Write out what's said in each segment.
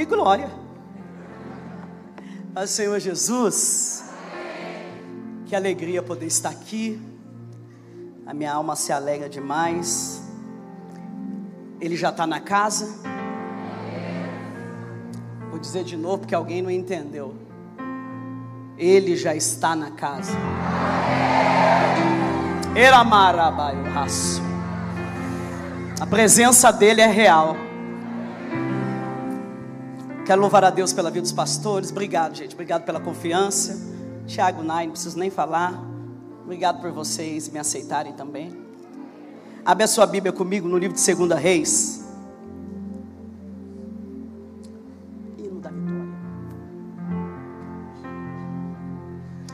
e glória. Paz Senhor Jesus. Que alegria poder estar aqui. A minha alma se alegra demais. Ele já está na casa. Vou dizer de novo porque alguém não entendeu. Ele já está na casa. raço. A presença dele é real. Quero louvar a Deus pela vida dos pastores. Obrigado, gente. Obrigado pela confiança. Tiago Nai, não preciso nem falar. Obrigado por vocês me aceitarem também. Abre a sua Bíblia comigo no livro de 2 Reis.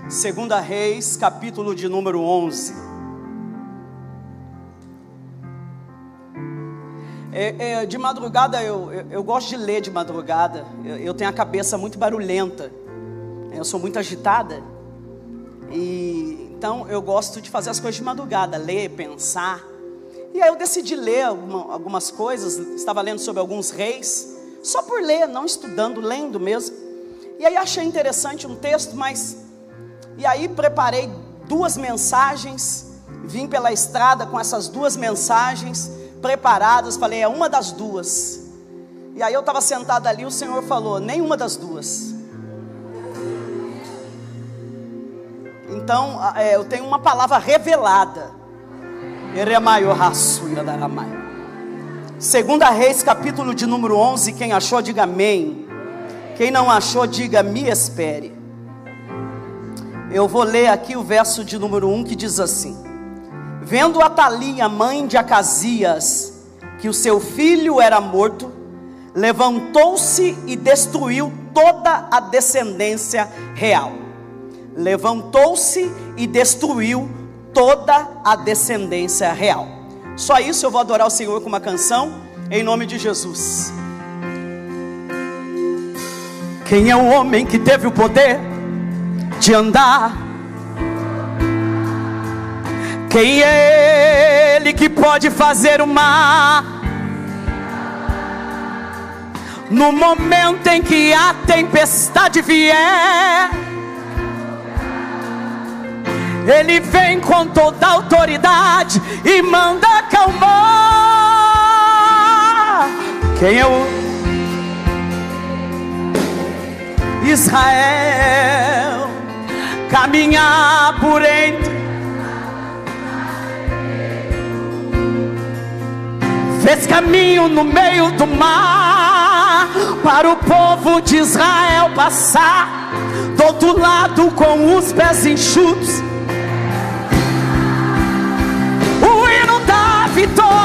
Segunda Reis, capítulo de número 11. É, é, de madrugada eu, eu, eu, gosto de ler de madrugada. Eu, eu, tenho a cabeça muito barulhenta. Eu sou muito agitada. E então eu gosto de fazer as coisas de madrugada, ler, pensar. E aí eu decidi ler alguma, algumas coisas. Estava lendo sobre alguns reis, só por ler, não estudando, lendo mesmo. E aí achei interessante um texto, mas e aí preparei duas mensagens. Vim pela estrada com essas duas mensagens preparadas, falei, é uma das duas. E aí eu estava sentado ali, o Senhor falou, nenhuma das duas. Então, é, eu tenho uma palavra revelada. Segunda Reis, capítulo de número 11, quem achou, diga amém. Quem não achou, diga me espere. Eu vou ler aqui o verso de número 1 que diz assim: Vendo Atalia, mãe de Acasias, que o seu filho era morto, levantou-se e destruiu toda a descendência real. Levantou-se e destruiu toda a descendência real. Só isso eu vou adorar o Senhor com uma canção, em nome de Jesus. Quem é o homem que teve o poder de andar quem é Ele que pode fazer o mar? No momento em que a tempestade vier, Ele vem com toda autoridade e manda acalmar. Quem é o Israel? Caminhar por entre fez caminho no meio do mar para o povo de Israel passar do outro lado com os pés enxutos. O hino da vitória.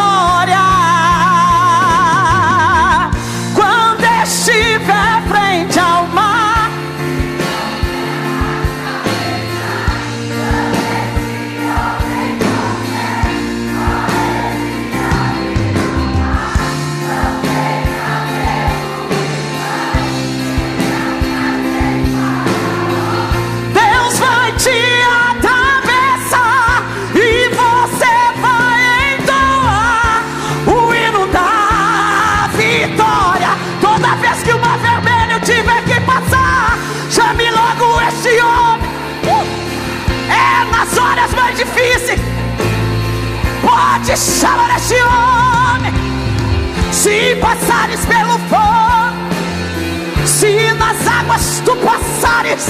Pode chamar este homem. Se passares pelo fogo, se nas águas tu passares,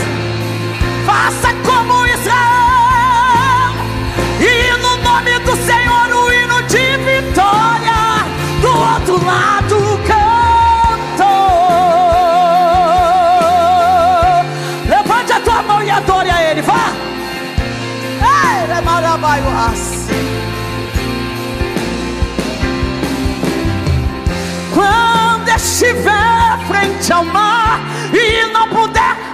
faça como Israel, e no nome do Senhor o hino de vitória, do outro lado canto. Levante a tua mão e adore a Ele, vá. Quando estiver frente ao mar e não puder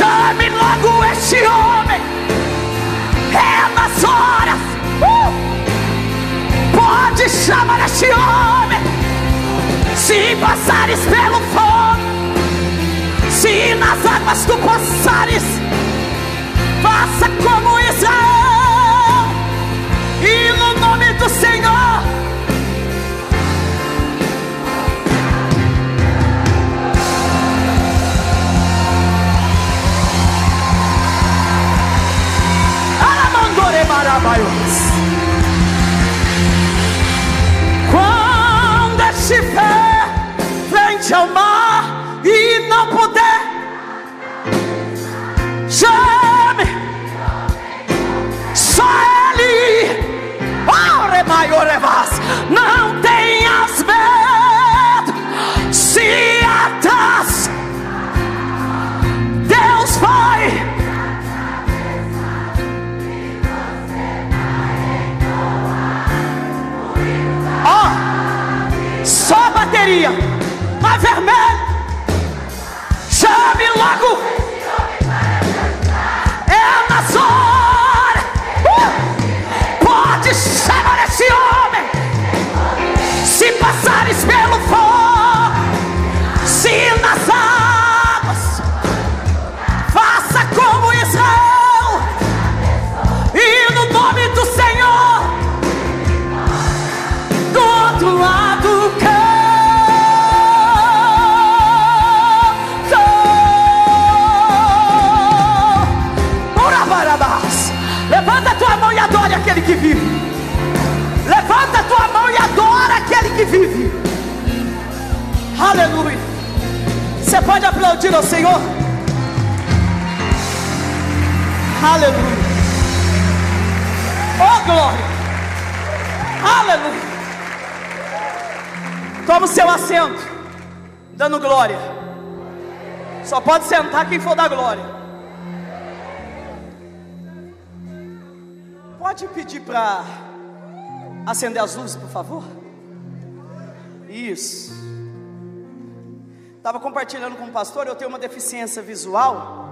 Chame logo este homem. É nas horas. Uh! Pode chamar este homem. Se passares pelo fogo, se nas águas tu passares, faça como Israel. E no nome do Senhor. Não tenhas medo, se atas, Deus vai. Só bateria. Mas vermelho. Chame logo. Aleluia. Você pode aplaudir ao Senhor? Aleluia. Oh glória. Aleluia. Toma o seu assento, dando glória. Só pode sentar quem for da glória. Pode pedir para acender as luzes, por favor? Isso. Estava compartilhando com o pastor, eu tenho uma deficiência visual.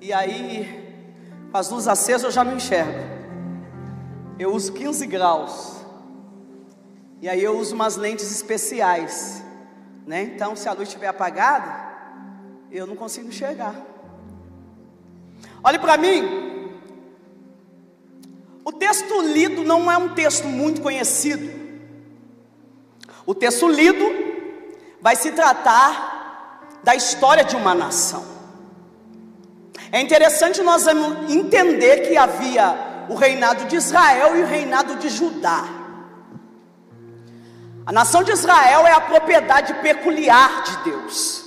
E aí, com as luzes acesas eu já não enxergo. Eu uso 15 graus. E aí eu uso umas lentes especiais, né? Então, se a luz estiver apagada, eu não consigo enxergar. Olhe para mim. O texto lido não é um texto muito conhecido. O texto lido vai se tratar da história de uma nação. É interessante nós entender que havia o reinado de Israel e o reinado de Judá. A nação de Israel é a propriedade peculiar de Deus.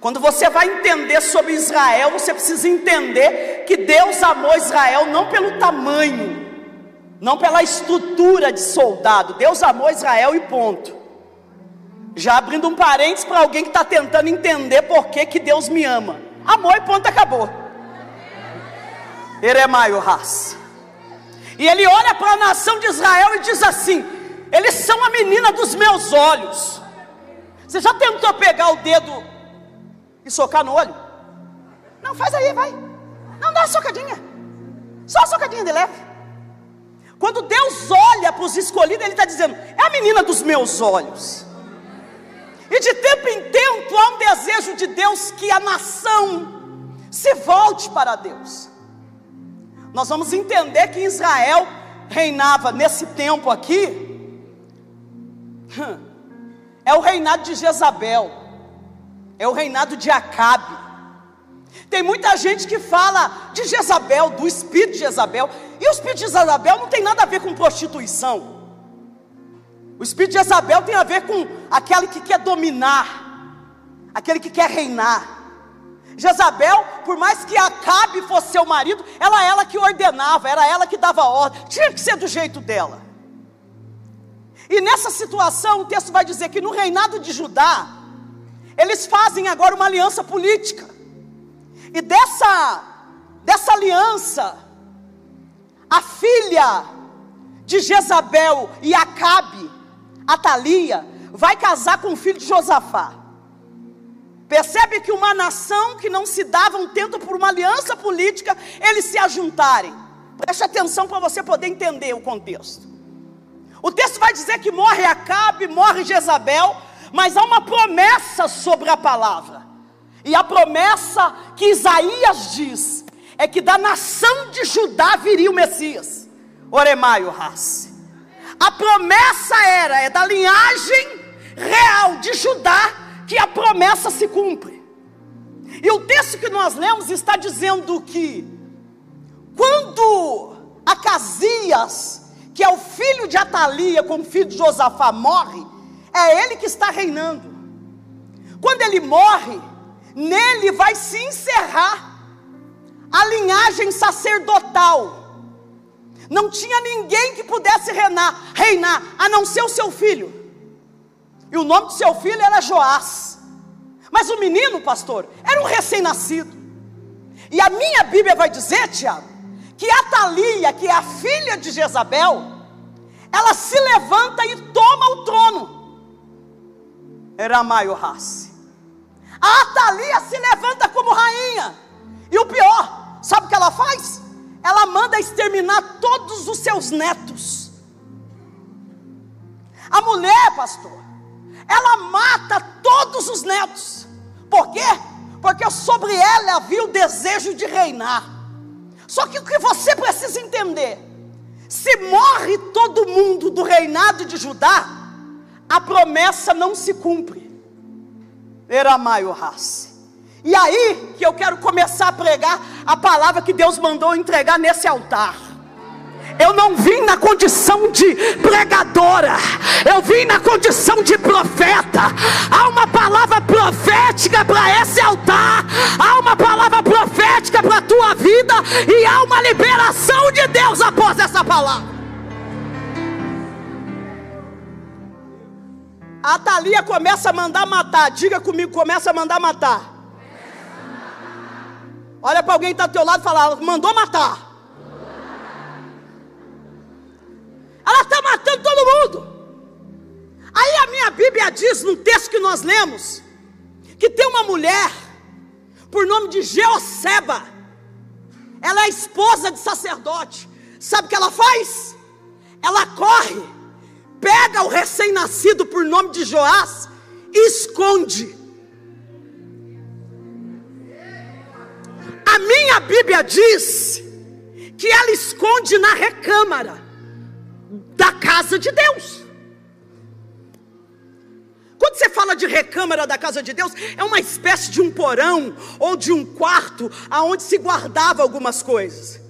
Quando você vai entender sobre Israel, você precisa entender que Deus amou Israel não pelo tamanho, não pela estrutura de soldado. Deus amou Israel e ponto. Já abrindo um parênteses para alguém que está tentando entender por que, que Deus me ama. Amor e ponto, acabou. Eremaio raça. E ele olha para a nação de Israel e diz assim: eles são a menina dos meus olhos. Você já tentou pegar o dedo e socar no olho? Não, faz aí, vai. Não dá uma socadinha. Só uma socadinha de leve. Quando Deus olha para os escolhidos, Ele está dizendo: é a menina dos meus olhos. E de tempo em tempo há um desejo de Deus que a nação se volte para Deus. Nós vamos entender que Israel reinava nesse tempo aqui, é o reinado de Jezabel, é o reinado de Acabe. Tem muita gente que fala de Jezabel, do espírito de Jezabel, e o espírito de Jezabel não tem nada a ver com prostituição. O espírito de Jezabel tem a ver com aquele que quer dominar, aquele que quer reinar. Jezabel, por mais que Acabe fosse seu marido, era ela que ordenava, era ela que dava ordem, tinha que ser do jeito dela. E nessa situação, o texto vai dizer que no reinado de Judá, eles fazem agora uma aliança política. E dessa, dessa aliança, a filha de Jezabel e Acabe, Atalia, vai casar com o filho de Josafá. Percebe que uma nação que não se dava um tento por uma aliança política, eles se ajuntarem. Preste atenção para você poder entender o contexto. O texto vai dizer que morre Acabe, morre Jezabel, mas há uma promessa sobre a palavra. E a promessa que Isaías diz é que da nação de Judá viria o Messias. Oremaio Race. A promessa era, é da linhagem real de Judá que a promessa se cumpre. E o texto que nós lemos está dizendo que quando Acasias, que é o filho de Atalia, com o filho de Josafá, morre, é ele que está reinando. Quando ele morre, nele vai se encerrar a linhagem sacerdotal. Não tinha ninguém que pudesse reinar, reinar, a não ser o seu filho. E o nome do seu filho era Joás. Mas o menino, pastor, era um recém-nascido. E a minha Bíblia vai dizer, Tiago, que Atalia, que é a filha de Jezabel, ela se levanta e toma o trono. Era Maio Race. A Atalia se levanta como rainha. E o pior, sabe o que ela faz? Ela manda exterminar todos os seus netos. A mulher, pastor, ela mata todos os netos. Por quê? Porque sobre ela havia o desejo de reinar. Só que o que você precisa entender: se morre todo mundo do reinado de Judá, a promessa não se cumpre. Eramaio raça. E aí que eu quero começar a pregar a palavra que Deus mandou entregar nesse altar. Eu não vim na condição de pregadora, eu vim na condição de profeta. Há uma palavra profética para esse altar, há uma palavra profética para a tua vida, e há uma liberação de Deus após essa palavra. A Thalia começa a mandar matar, diga comigo, começa a mandar matar. Olha para alguém que está do teu lado e fala, mandou matar. Ela está matando todo mundo. Aí a minha Bíblia diz, no texto que nós lemos, que tem uma mulher, por nome de Geoceba, ela é esposa de sacerdote. Sabe o que ela faz? Ela corre, pega o recém-nascido por nome de Joás e esconde. A minha Bíblia diz que ela esconde na recâmara da casa de Deus. Quando você fala de recâmara da casa de Deus, é uma espécie de um porão ou de um quarto aonde se guardava algumas coisas.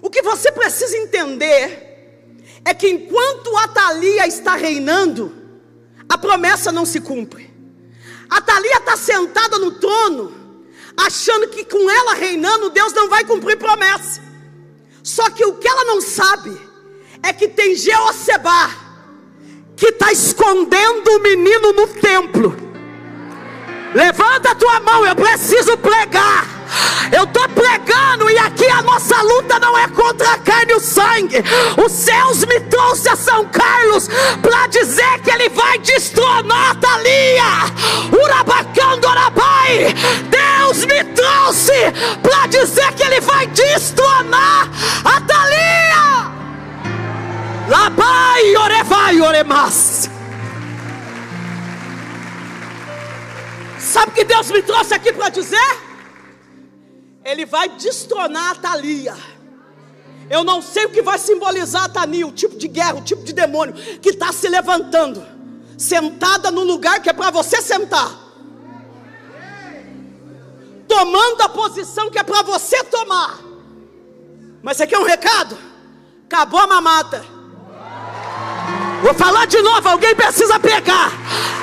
O que você precisa entender é que enquanto Atalia está reinando, a promessa não se cumpre. Atalia está sentada no trono, achando que com ela reinando, Deus não vai cumprir promessa. Só que o que ela não sabe é que tem Jeocebá que está escondendo o menino no templo. Levanta a tua mão, eu preciso pregar. Eu estou pregando e aqui a nossa luta não é contra a carne e o sangue. Os céus me trouxe a São Carlos para dizer que ele vai destronar Thalia. Urabacando Orabai. Deus me trouxe para dizer que ele vai destronar a Thalia. Labai orevai oremas. Sabe o que Deus me trouxe aqui para dizer? Ele vai destronar a Thalia. Eu não sei o que vai simbolizar a Thalia, o tipo de guerra, o tipo de demônio que está se levantando, sentada no lugar que é para você sentar, tomando a posição que é para você tomar. Mas você quer um recado? Acabou a mamata. Vou falar de novo, alguém precisa pegar.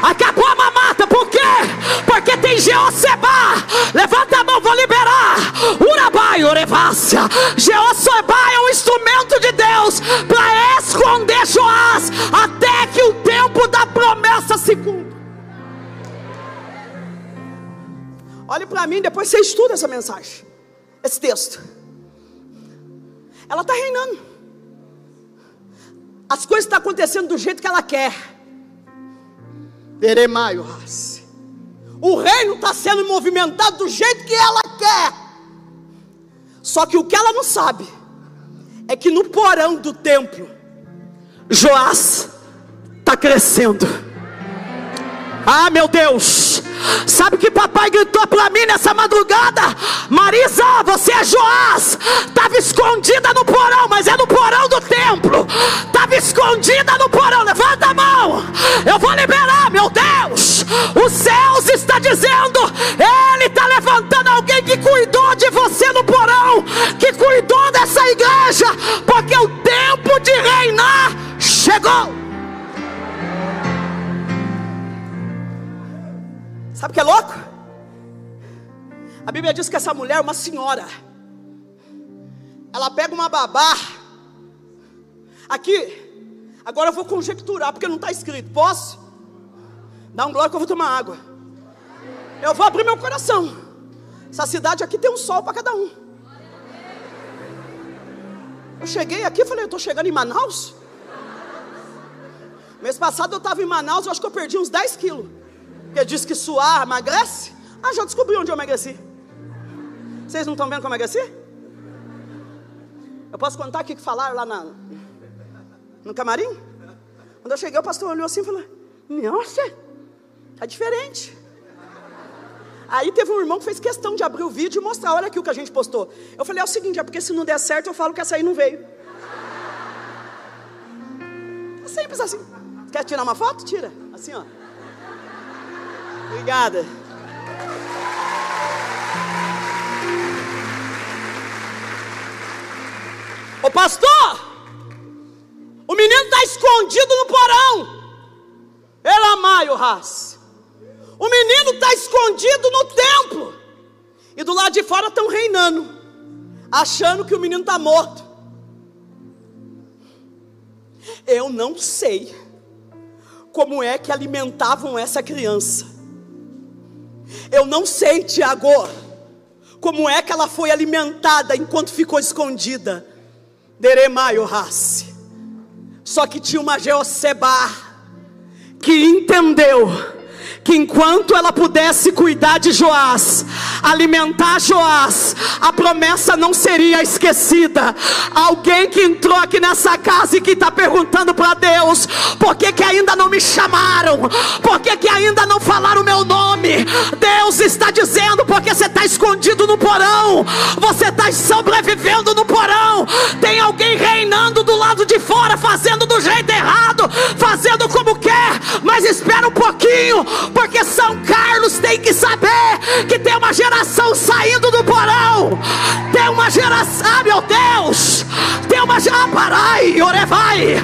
Acabou a mamata, por quê? Porque tem Jeocebá. Levanta a mão, vou liberar. Urabai, Orevácia. Jeocebá é um instrumento de Deus para esconder Joás até que o tempo da promessa se cumpra. Olhe para mim, depois você estuda essa mensagem, esse texto. Ela está reinando. As coisas estão acontecendo do jeito que ela quer. O reino está sendo movimentado do jeito que ela quer. Só que o que ela não sabe é que no porão do templo, Joás está crescendo. Ah, meu Deus! Sabe que papai gritou para mim nessa madrugada? Marisa, você é Joás. Estava escondida no porão, mas é no porão do templo. Estava escondida no porão. Levanta a mão. Eu vou liberar, meu Deus. Os céus está dizendo: Ele está levantando alguém que cuidou de você no porão, que cuidou dessa igreja, porque o tempo de reinar chegou. Sabe o que é louco? A Bíblia diz que essa mulher, uma senhora, ela pega uma babá. Aqui, agora eu vou conjecturar, porque não está escrito. Posso? Dá um glória que eu vou tomar água. Eu vou abrir meu coração. Essa cidade aqui tem um sol para cada um. Eu cheguei aqui e falei, eu estou chegando em Manaus. Mês passado eu estava em Manaus, eu acho que eu perdi uns 10 quilos. Porque diz que suar emagrece. Ah, já descobri onde eu emagreci. Vocês não estão vendo como eu emagreci? Eu posso contar o que falaram lá na, no camarim? Quando eu cheguei, o pastor olhou assim e falou: Nossa, tá diferente. Aí teve um irmão que fez questão de abrir o vídeo e mostrar: Olha aqui o que a gente postou. Eu falei: É o seguinte, é porque se não der certo, eu falo que essa aí não veio. É simples assim. Quer tirar uma foto? Tira. Assim, ó. Obrigada. Ô pastor, o menino está escondido no porão. Ela maio raça. O menino está escondido no templo. E do lado de fora estão reinando, achando que o menino está morto. Eu não sei como é que alimentavam essa criança. Eu não sei, Tiago, como é que ela foi alimentada enquanto ficou escondida. Deremaio race. Só que tinha uma Jeosebar que entendeu que enquanto ela pudesse cuidar de Joás, alimentar Joás, a promessa não seria esquecida. Alguém que entrou aqui nessa casa e que está perguntando para Deus: por que, que ainda não me chamaram? Por que, que ainda não falaram o meu nome? Deus está dizendo: porque você está escondido no porão, você está sobrevivendo no porão. Tem alguém reinando do lado de fora, fazendo do jeito errado, fazendo como quer, mas espera um pouquinho porque São Carlos tem que saber que tem uma geração saindo do porão, tem uma geração, ah, meu Deus, tem uma geração, ah, parai, orevai,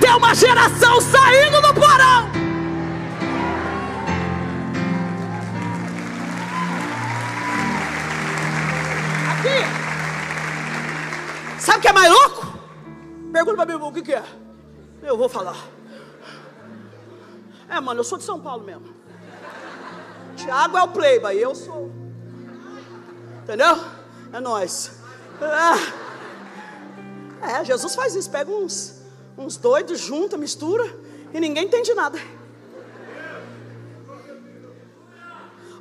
tem uma geração saindo do porão. Aqui, sabe o que é mais louco? Pergunta para mim o que, que é. Eu vou falar. É, mano, eu sou de São Paulo mesmo. Tiago é o playboy, eu sou. Entendeu? É nós. É. é, Jesus faz isso, pega uns, uns doidos, junta, mistura e ninguém entende nada.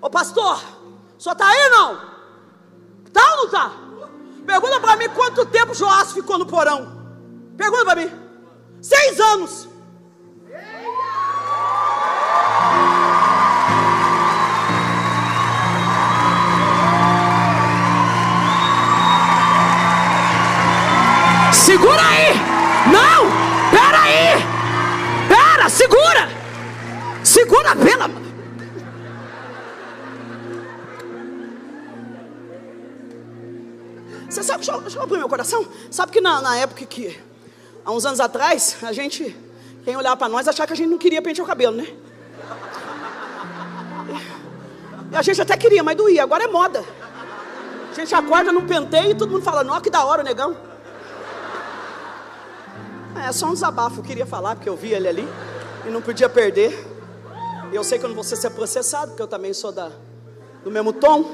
Ô pastor, só tá aí não? Tá ou não tá? Pergunta para mim quanto tempo Joás ficou no porão. Pergunta para mim. Seis anos. Segura pela. Você sabe, deixa eu, deixa eu abrir meu coração. Sabe que na, na época que, há uns anos atrás, a gente, quem olhava para nós, achava que a gente não queria pentear o cabelo, né? E a gente até queria, mas doía. Agora é moda. A gente acorda num penteio e todo mundo fala: Nossa, que da hora negão. É só um desabafo, eu queria falar, porque eu vi ele ali e não podia perder. Eu sei que eu não vou ser processado, porque eu também sou da, do mesmo tom.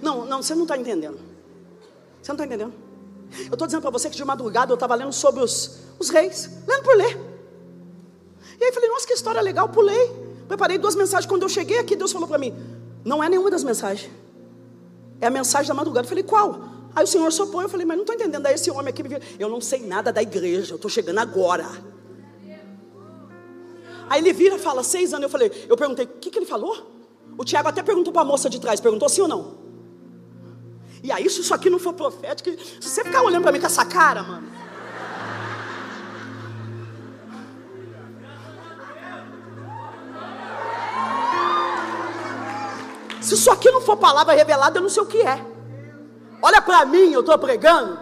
Não, não, você não está entendendo. Você não está entendendo. Eu estou dizendo para você que de madrugada eu estava lendo sobre os, os reis, lendo por ler. E aí falei, nossa, que história legal, pulei. Preparei duas mensagens. Quando eu cheguei aqui, Deus falou para mim: não é nenhuma das mensagens. É a mensagem da madrugada. Eu falei, qual? Aí o Senhor sopou. Eu falei, mas não estou entendendo. Aí esse homem aqui me viu. Eu não sei nada da igreja. Eu estou chegando agora. Aí ele vira e fala, seis anos. Eu falei, eu perguntei, o que, que ele falou? O Tiago até perguntou para a moça de trás. Perguntou sim ou não? E aí, se isso aqui não for profético, se você ficar olhando para mim com essa cara, mano. Se isso aqui não for palavra revelada, eu não sei o que é. Olha para mim, eu estou pregando.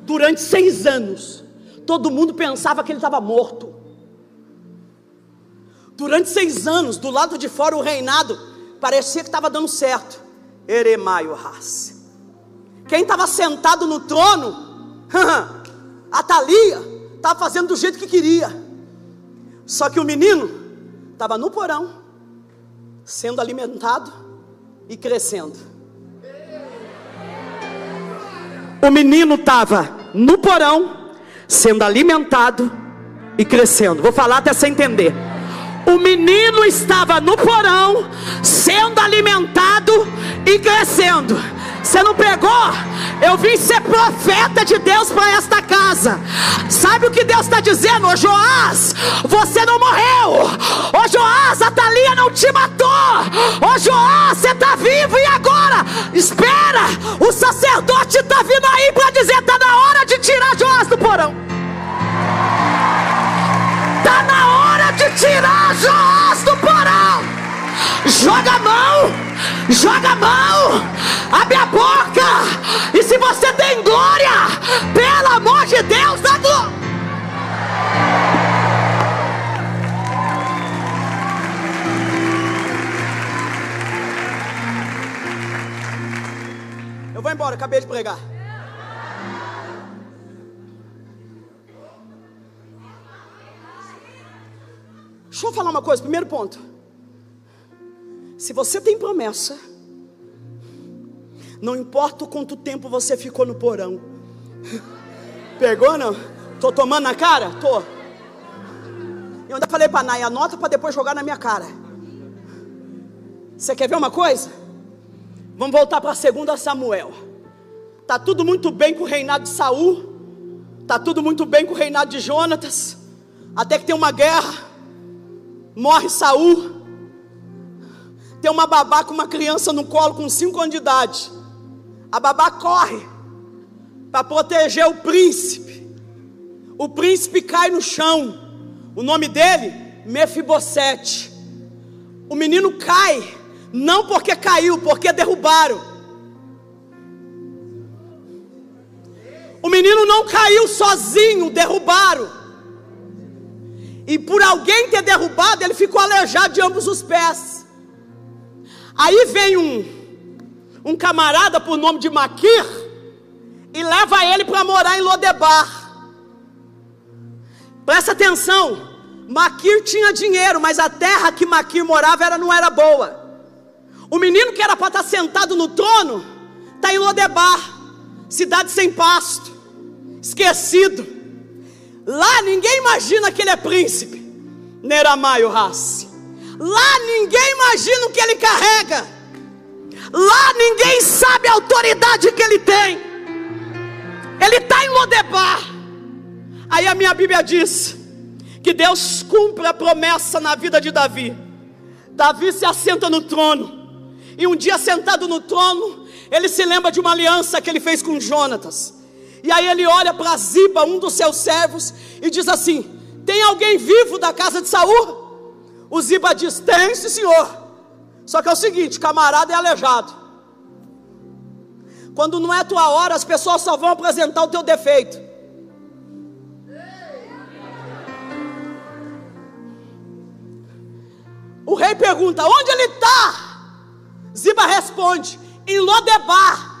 Durante seis anos, todo mundo pensava que ele estava morto. Durante seis anos, do lado de fora, o reinado parecia que estava dando certo. Eremaio Ras. Quem estava sentado no trono, a Thalia, estava fazendo do jeito que queria. Só que o menino estava no porão, sendo alimentado e crescendo. O menino estava no porão, sendo alimentado e crescendo. Vou falar até você entender. O menino estava no porão, sendo alimentado e crescendo. Você não pegou? Eu vim ser profeta de Deus para esta casa. Sabe o que Deus está dizendo? Ô Joás, você não morreu. Ô Joás, a Thalia não te matou. Ô Joás, você está vivo e agora? Espera, o sacerdote está vindo aí para dizer: está na hora de tirar Joás do porão. Tirar Joás do porão. Joga a mão, joga a mão, abre a boca. E se você tem glória, pelo amor de Deus, dá glória. Eu vou embora, acabei de pregar. Deixa eu falar uma coisa, primeiro ponto. Se você tem promessa, não importa o quanto tempo você ficou no porão. Pegou não? Tô tomando na cara? Tô. Eu ainda falei para Nai, anota para depois jogar na minha cara. Você quer ver uma coisa? Vamos voltar para 2 Samuel. Tá tudo muito bem com o reinado de Saul. Tá tudo muito bem com o reinado de Jonatas. Até que tem uma guerra. Morre Saul. Tem uma babá com uma criança no colo com 5 anos de idade. A babá corre para proteger o príncipe. O príncipe cai no chão. O nome dele, Mefibosete. O menino cai, não porque caiu, porque derrubaram. O menino não caiu sozinho, derrubaram. E por alguém ter derrubado, ele ficou aleijado de ambos os pés. Aí vem um, um camarada por nome de Maquir e leva ele para morar em Lodebar. Presta atenção, Maquir tinha dinheiro, mas a terra que Maquir morava era, não era boa. O menino que era para estar tá sentado no trono está em Lodebar, cidade sem pasto, esquecido. Lá ninguém imagina que ele é príncipe. Neramaio Rassi. Lá ninguém imagina o que ele carrega. Lá ninguém sabe a autoridade que ele tem. Ele está em Lodebar. Aí a minha Bíblia diz que Deus cumpre a promessa na vida de Davi. Davi se assenta no trono. E um dia sentado no trono, ele se lembra de uma aliança que ele fez com Jonatas. E aí ele olha para Ziba, um dos seus servos, e diz assim: Tem alguém vivo da casa de Saul? O Ziba diz: Tem, sim, senhor. Só que é o seguinte: camarada é aleijado. Quando não é tua hora, as pessoas só vão apresentar o teu defeito. O rei pergunta: Onde ele está? Ziba responde: Em Lodebar.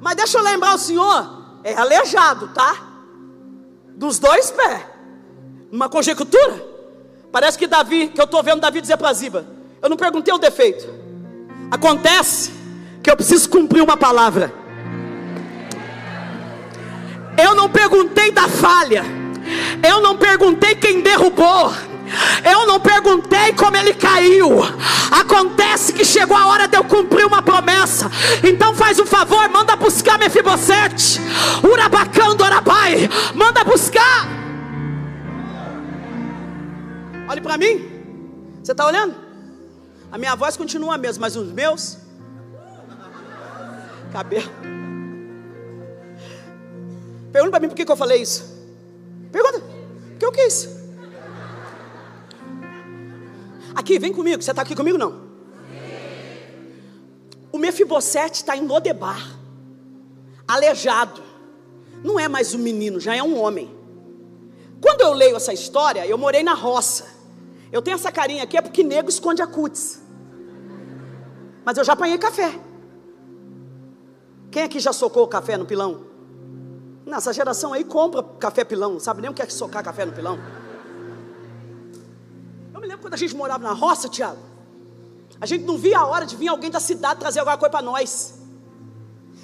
Mas deixa eu lembrar o senhor: é aleijado, tá? Dos dois pés. Uma conjectura? Parece que Davi, que eu estou vendo Davi dizer para Ziba: Eu não perguntei o defeito. Acontece que eu preciso cumprir uma palavra. Eu não perguntei da falha. Eu não perguntei quem derrubou. Eu não perguntei como ele caiu. Acontece que chegou a hora de eu cumprir uma promessa. Então faz um favor, manda buscar Mefibosete. Urabacando Arabai. Manda buscar. Olhe para mim. Você está olhando? A minha voz continua a mesma, mas os meus cabelo. Pergunta para mim por que, que eu falei isso. Pergunta. O que eu quis? Aqui, vem comigo. Você está aqui comigo não? O Mefibosete está em Lodebar, aleijado. Não é mais um menino, já é um homem. Quando eu leio essa história, eu morei na roça. Eu tenho essa carinha aqui, é porque nego esconde a cutis. Mas eu já apanhei café. Quem aqui já socou café no pilão? Nessa geração aí compra café pilão, sabe nem o que é socar café no pilão. Quando a gente morava na roça, Tiago. A gente não via a hora de vir alguém da cidade trazer alguma coisa para nós.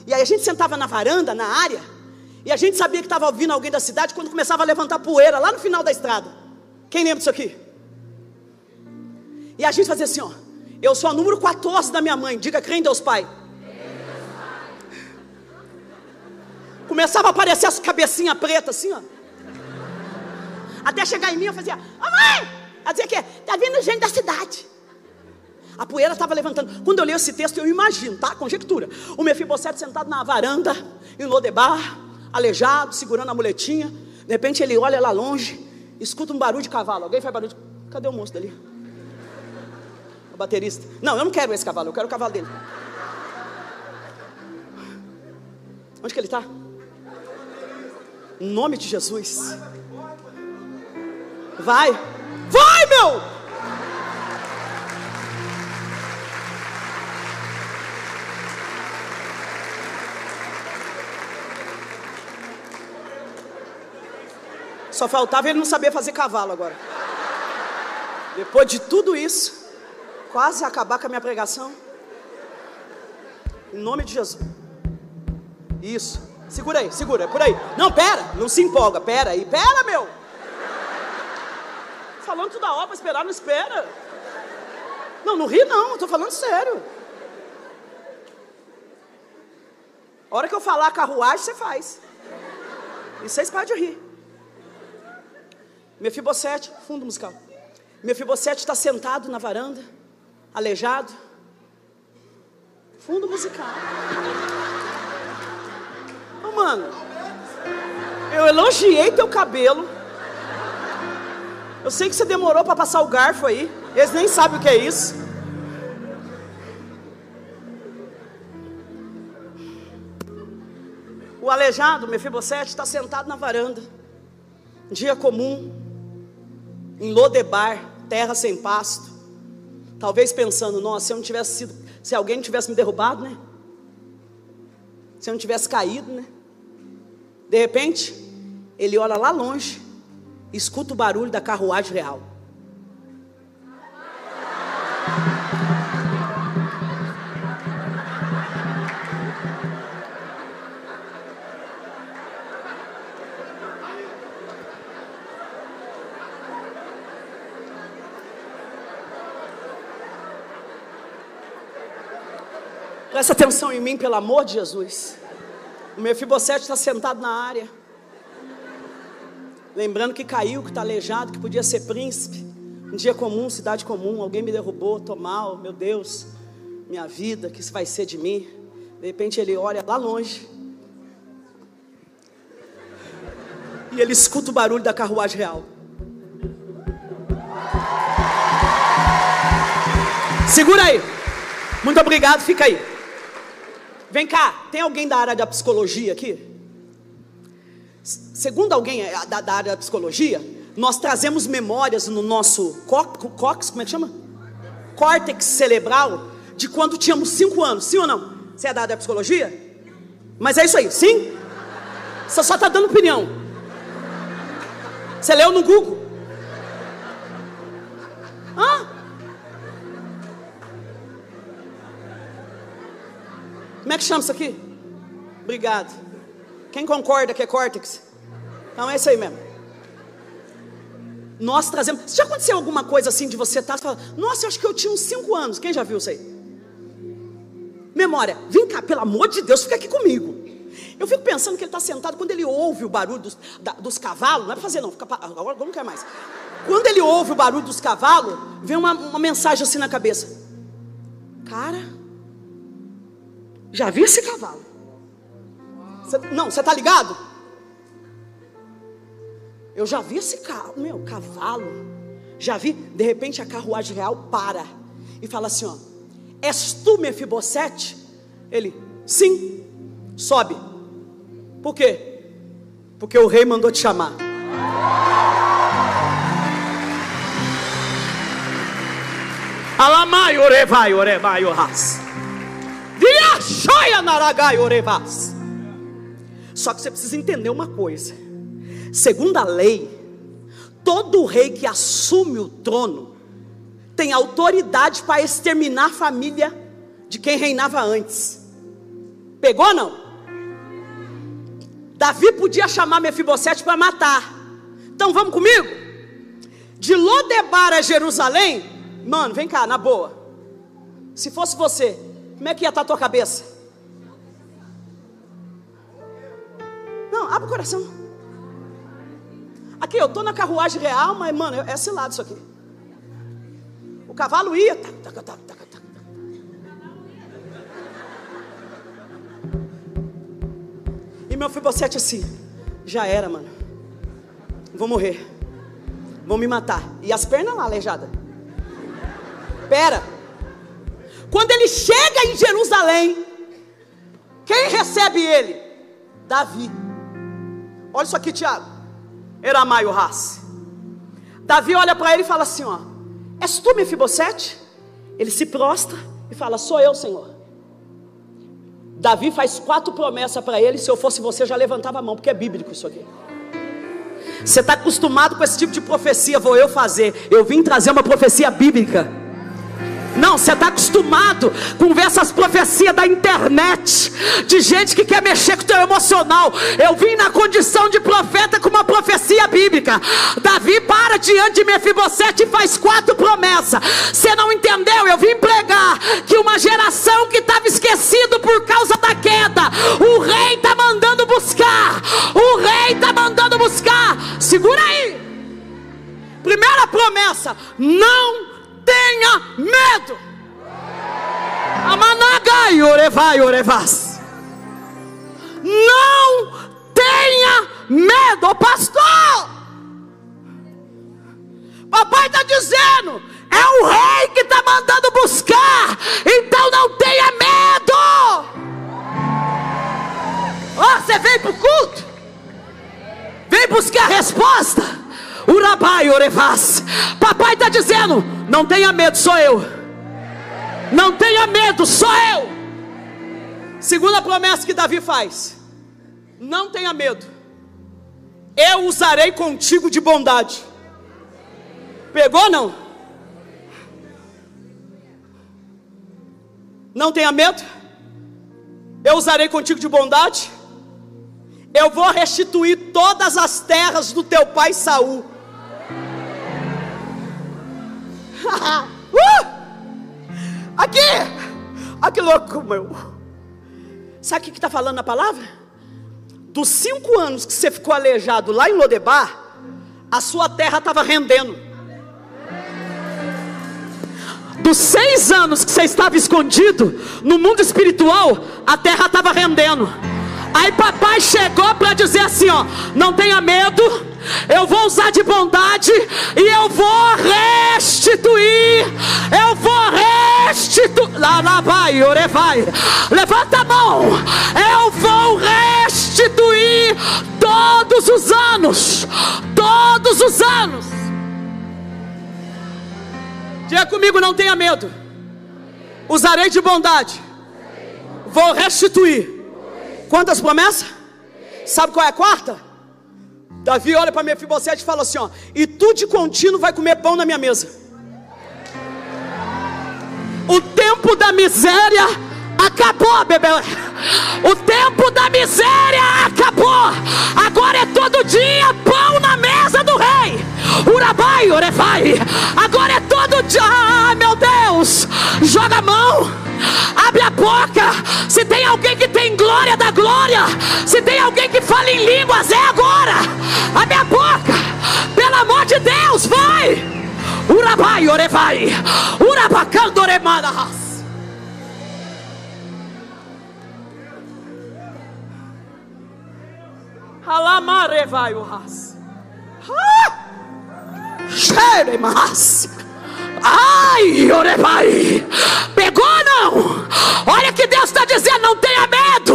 E aí a gente sentava na varanda, na área, e a gente sabia que estava vindo alguém da cidade quando começava a levantar poeira lá no final da estrada. Quem lembra disso aqui? E a gente fazia assim, ó. Eu sou a número 14 da minha mãe. Diga, crê em Deus Pai. Começava a aparecer as cabecinhas pretas assim, ó. Até chegar em mim, eu fazia, mamãe! Ela dizia que tá vindo gente da cidade. A poeira estava levantando. Quando eu leio esse texto, eu imagino, tá? Conjectura. O Mefibosete sentado na varanda, em Lodebar, aleijado, segurando a muletinha. De repente ele olha lá longe, escuta um barulho de cavalo. Alguém faz barulho de... Cadê o moço dali? O baterista. Não, eu não quero esse cavalo, eu quero o cavalo dele. Onde que ele está? Em nome de Jesus. Vai. Vai, meu! Só faltava ele não saber fazer cavalo agora. Depois de tudo isso, quase acabar com a minha pregação. Em nome de Jesus. Isso. Segura aí, segura, é por aí. Não, pera, não se empolga, pera aí, pera, meu. Falando toda hora para esperar, não espera. Não, não ri não, estou falando sério. A hora que eu falar carruagem, você faz. E vocês param de rir. Mefibosete, fundo musical. Mefibosete está sentado na varanda, aleijado. Fundo musical mano. Eu elogiei teu cabelo. Eu sei que você demorou para passar o garfo aí. Eles nem sabem o que é isso. O aleijado, Mefibosete, está sentado na varanda. Dia comum, em Lodebar, terra sem pasto. Talvez pensando, nossa, se eu não tivesse sido, se alguém tivesse me derrubado, né? Se eu não tivesse caído, né? De repente, ele olha lá longe, escuta o barulho da carruagem real. Presta atenção em mim, pelo amor de Jesus. O Mefibosete está sentado na área. Lembrando que caiu, que está aleijado, que podia ser príncipe. Um dia comum, cidade comum, alguém me derrubou, estou mal, meu Deus, minha vida, que isso vai ser de mim? De repente ele olha lá longe. E ele escuta o barulho da carruagem real. Segura aí. Muito obrigado, fica aí. Vem cá, tem alguém da área da psicologia aqui? Segundo alguém é, da, da área da psicologia, nós trazemos memórias no nosso cóccix, como é que chama? Córtex cerebral, de quando tínhamos 5 anos, sim ou não? Você é da área da psicologia? Mas é isso aí, sim? Você só está dando opinião. Você leu no Google? Hã? Como é que chama isso aqui? Obrigado. Quem concorda que é córtex? Então é isso aí mesmo. Nós trazemos. Já aconteceu alguma coisa assim de você estar tá, falando, nossa, eu acho que eu tinha uns 5 anos. Quem já viu isso aí? Memória, vem cá, pelo amor de Deus, fica aqui comigo. Eu fico pensando que ele está sentado, quando ele ouve o barulho dos, da, dos cavalos, não é para fazer não, fica, agora não quer mais. Quando ele ouve o barulho dos cavalos, vem uma, uma mensagem assim na cabeça: Cara, já vi esse cavalo? Cê, não, você está ligado? Eu já vi esse carro, meu, cavalo. Já vi, de repente a carruagem real para e fala assim: ó, és tu, Mefibosete? Ele, sim, sobe. Por quê? Porque o rei mandou te chamar. Alamai orevai orevai oras. Viachoia naragai orevas. Só que você precisa entender uma coisa. Segundo a lei, todo rei que assume o trono tem autoridade para exterminar a família de quem reinava antes. Pegou não? Davi podia chamar Mefibosete para matar. Então vamos comigo? De Lodebar a Jerusalém, mano, vem cá, na boa. Se fosse você, como é que ia estar a tua cabeça? Não, abre o coração. Aqui, eu estou na carruagem real, mas, mano, é esse lado isso aqui. O cavalo ia. E meu Fibocete assim, já era, mano. Vou morrer. Vão me matar. E as pernas lá, aleijada. Pera. Quando ele chega em Jerusalém, quem recebe ele? Davi. Olha isso aqui, Tiago. Eramai o Haas. Davi olha para ele e fala assim: ó, És tu, Mefibosete? Ele se prostra e fala: Sou eu, Senhor. Davi faz quatro promessas para ele. Se eu fosse você, já levantava a mão, porque é bíblico isso aqui. Você está acostumado com esse tipo de profecia, vou eu fazer. Eu vim trazer uma profecia bíblica. Não, você está acostumado com ver essas profecias da internet, de gente que quer mexer com o teu emocional. Eu vim na condição de profeta com uma profecia bíblica. Davi para diante de Mefibosete e faz quatro promessas. Você não entendeu? Eu vim pregar que uma geração que estava esquecido por causa da queda, o rei está mandando buscar. O rei está mandando buscar. Segura aí. Primeira promessa: não tenha medo. Amanagai orevai orevas. Não tenha medo, pastor. Papai está dizendo, é o rei que está mandando buscar, então não tenha medo. Oh, você vem para o culto, vem buscar a resposta. Urabai orevas. Papai está dizendo: não tenha medo, sou eu. Não tenha medo, sou eu. Segunda promessa que Davi faz: não tenha medo. Eu usarei contigo de bondade. Pegou não? Não tenha medo. Eu usarei contigo de bondade. Eu vou restituir todas as terras do teu pai Saul. uh! Aqui! Olha que louco, meu. Sabe o que está falando na palavra? Dos cinco anos que você ficou aleijado lá em Lodebar, a sua terra estava rendendo. Dos seis anos que você estava escondido no mundo espiritual, a terra estava rendendo. Aí papai chegou para dizer assim: ó, não tenha medo, eu vou usar de bondade e eu vou restituir. Eu vou restituir. Lá, lá vai, ore vai. Levanta a mão. Eu vou restituir todos os anos. Todos os anos. Diga comigo, não tenha medo. Usarei de bondade. Vou restituir Quantas promessas? Sabe qual é a quarta? Davi olha para Mefibosete e fala assim: ó, e tu de contínuo vai comer pão na minha mesa. O tempo da miséria acabou, bebê. O tempo da miséria acabou. Agora é todo dia pão na mesa do rei. Urabai, orevai. Agora é todo dia. Ah, meu Deus. Joga a mão. A se tem alguém que tem glória da glória, se tem alguém que fala em línguas, é agora. A minha boca, pelo amor de Deus, vai. Urabai, orevai, urabacando oremanas. Alamare vai o ras. Mas. Ai, orebai. Pegou não? Olha que Deus está dizendo: não tenha medo.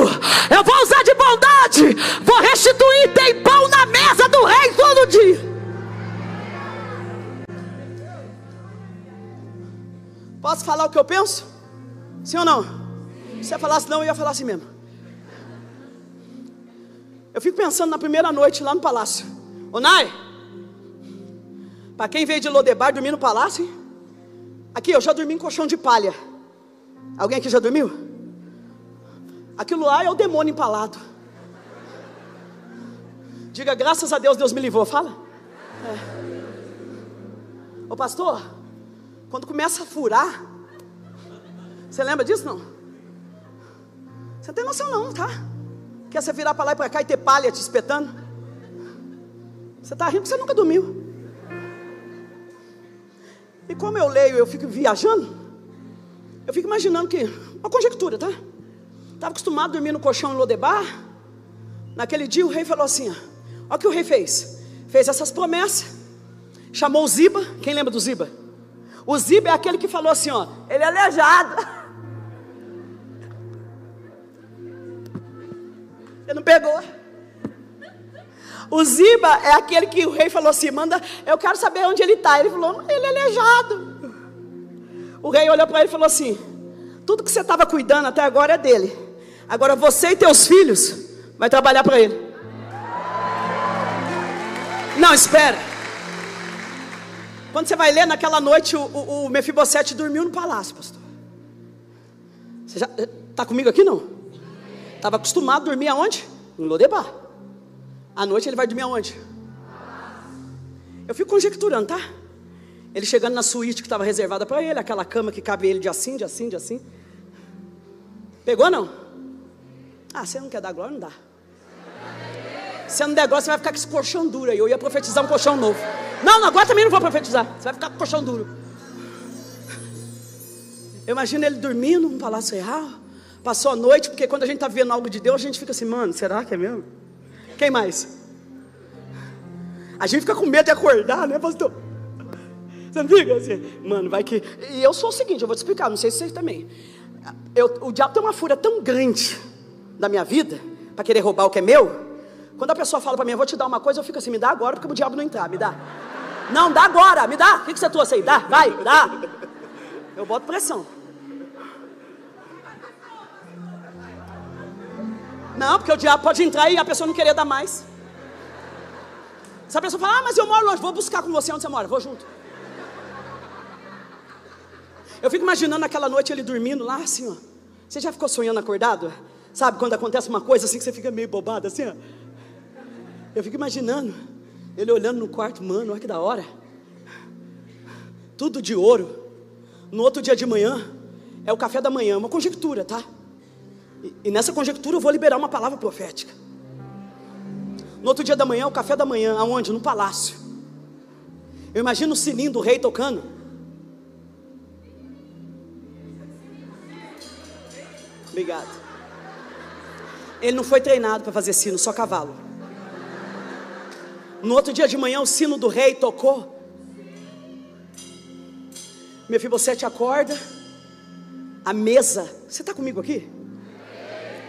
Eu vou usar de bondade. Vou restituir. Tem pão na mesa do rei todo dia. Posso falar o que eu penso? Sim ou não? Se você falasse não, eu ia falar assim mesmo. Eu fico pensando na primeira noite lá no palácio. Ô Nai, para quem veio de Lodebar dormir no palácio, hein? aqui eu já dormi em colchão de palha. Alguém aqui já dormiu? Aquilo lá é o demônio empalado. Diga, graças a Deus, Deus me livrou. Fala. É. Ô pastor, quando começa a furar, você lembra disso não? Você não tem noção não, tá? Quer você virar para lá e para cá e ter palha te espetando? Você está rindo porque você nunca dormiu. E como eu leio, eu fico viajando. Eu fico imaginando que, uma conjectura, tá? Estava acostumado a dormir no colchão em Lodebar. Naquele dia o rei falou assim: ó, olha o que o rei fez. Fez essas promessas. Chamou o Ziba. Quem lembra do Ziba? O Ziba é aquele que falou assim: ó, ele é aleijado. Ele não pegou. O Ziba é aquele que o rei falou assim: manda, eu quero saber onde ele está. Ele falou: ele é aleijado. O rei olhou para ele e falou assim: tudo que você estava cuidando até agora é dele. Agora você e teus filhos vai trabalhar para ele. Não, espera. Quando você vai ler naquela noite, o, o, o Mefibosete dormiu no palácio, pastor. Você já está comigo aqui não? Estava acostumado a dormir aonde? Em Lodebar. À noite ele vai dormir aonde? Eu fico conjecturando, tá? Ele chegando na suíte que estava reservada para ele, aquela cama que cabe ele de assim, de assim, de assim. Pegou não? Ah, você não quer dar glória? Não dá. Se não der glória, você vai ficar com esse colchão duro aí. Eu ia profetizar um colchão novo. Não, agora também não vou profetizar. Você vai ficar com o colchão duro. Eu imagino ele dormindo no palácio real. Passou a noite, porque quando a gente está vendo algo de Deus, a gente fica assim, mano, será que é mesmo? Quem mais? A gente fica com medo de acordar, né, pastor? Você não fica assim, mano, vai que. E eu sou o seguinte, eu vou te explicar, não sei se vocês também. Eu, o diabo tem uma fúria tão grande da minha vida, para querer roubar o que é meu. Quando a pessoa fala para mim, eu vou te dar uma coisa, eu fico assim, me dá agora, porque o diabo não entrar, me dá. Não, dá agora, me dá. O que, que você trouxe aí? Dá, vai, dá. Eu boto pressão. Não, porque o diabo pode entrar e a pessoa não querer dar mais. Se a pessoa fala, ah, mas eu moro longe, vou buscar com você onde você mora, vou junto. Eu fico imaginando aquela noite ele dormindo lá, assim, ó. Você já ficou sonhando acordado? Sabe quando acontece uma coisa assim que você fica meio bobado, assim, ó. Eu fico imaginando ele olhando no quarto, mano, olha que da hora. Tudo de ouro. No outro dia de manhã, é o café da manhã, uma conjectura, tá? E, nessa conjectura eu vou liberar uma palavra profética. No outro dia da manhã, o café da manhã, aonde? No palácio. Eu imagino o sininho do rei tocando. Obrigado. Ele não foi treinado para fazer sino, só cavalo. No outro dia de manhã, o sino do rei tocou. Meu filho, você te acorda. A mesa, você está comigo aqui?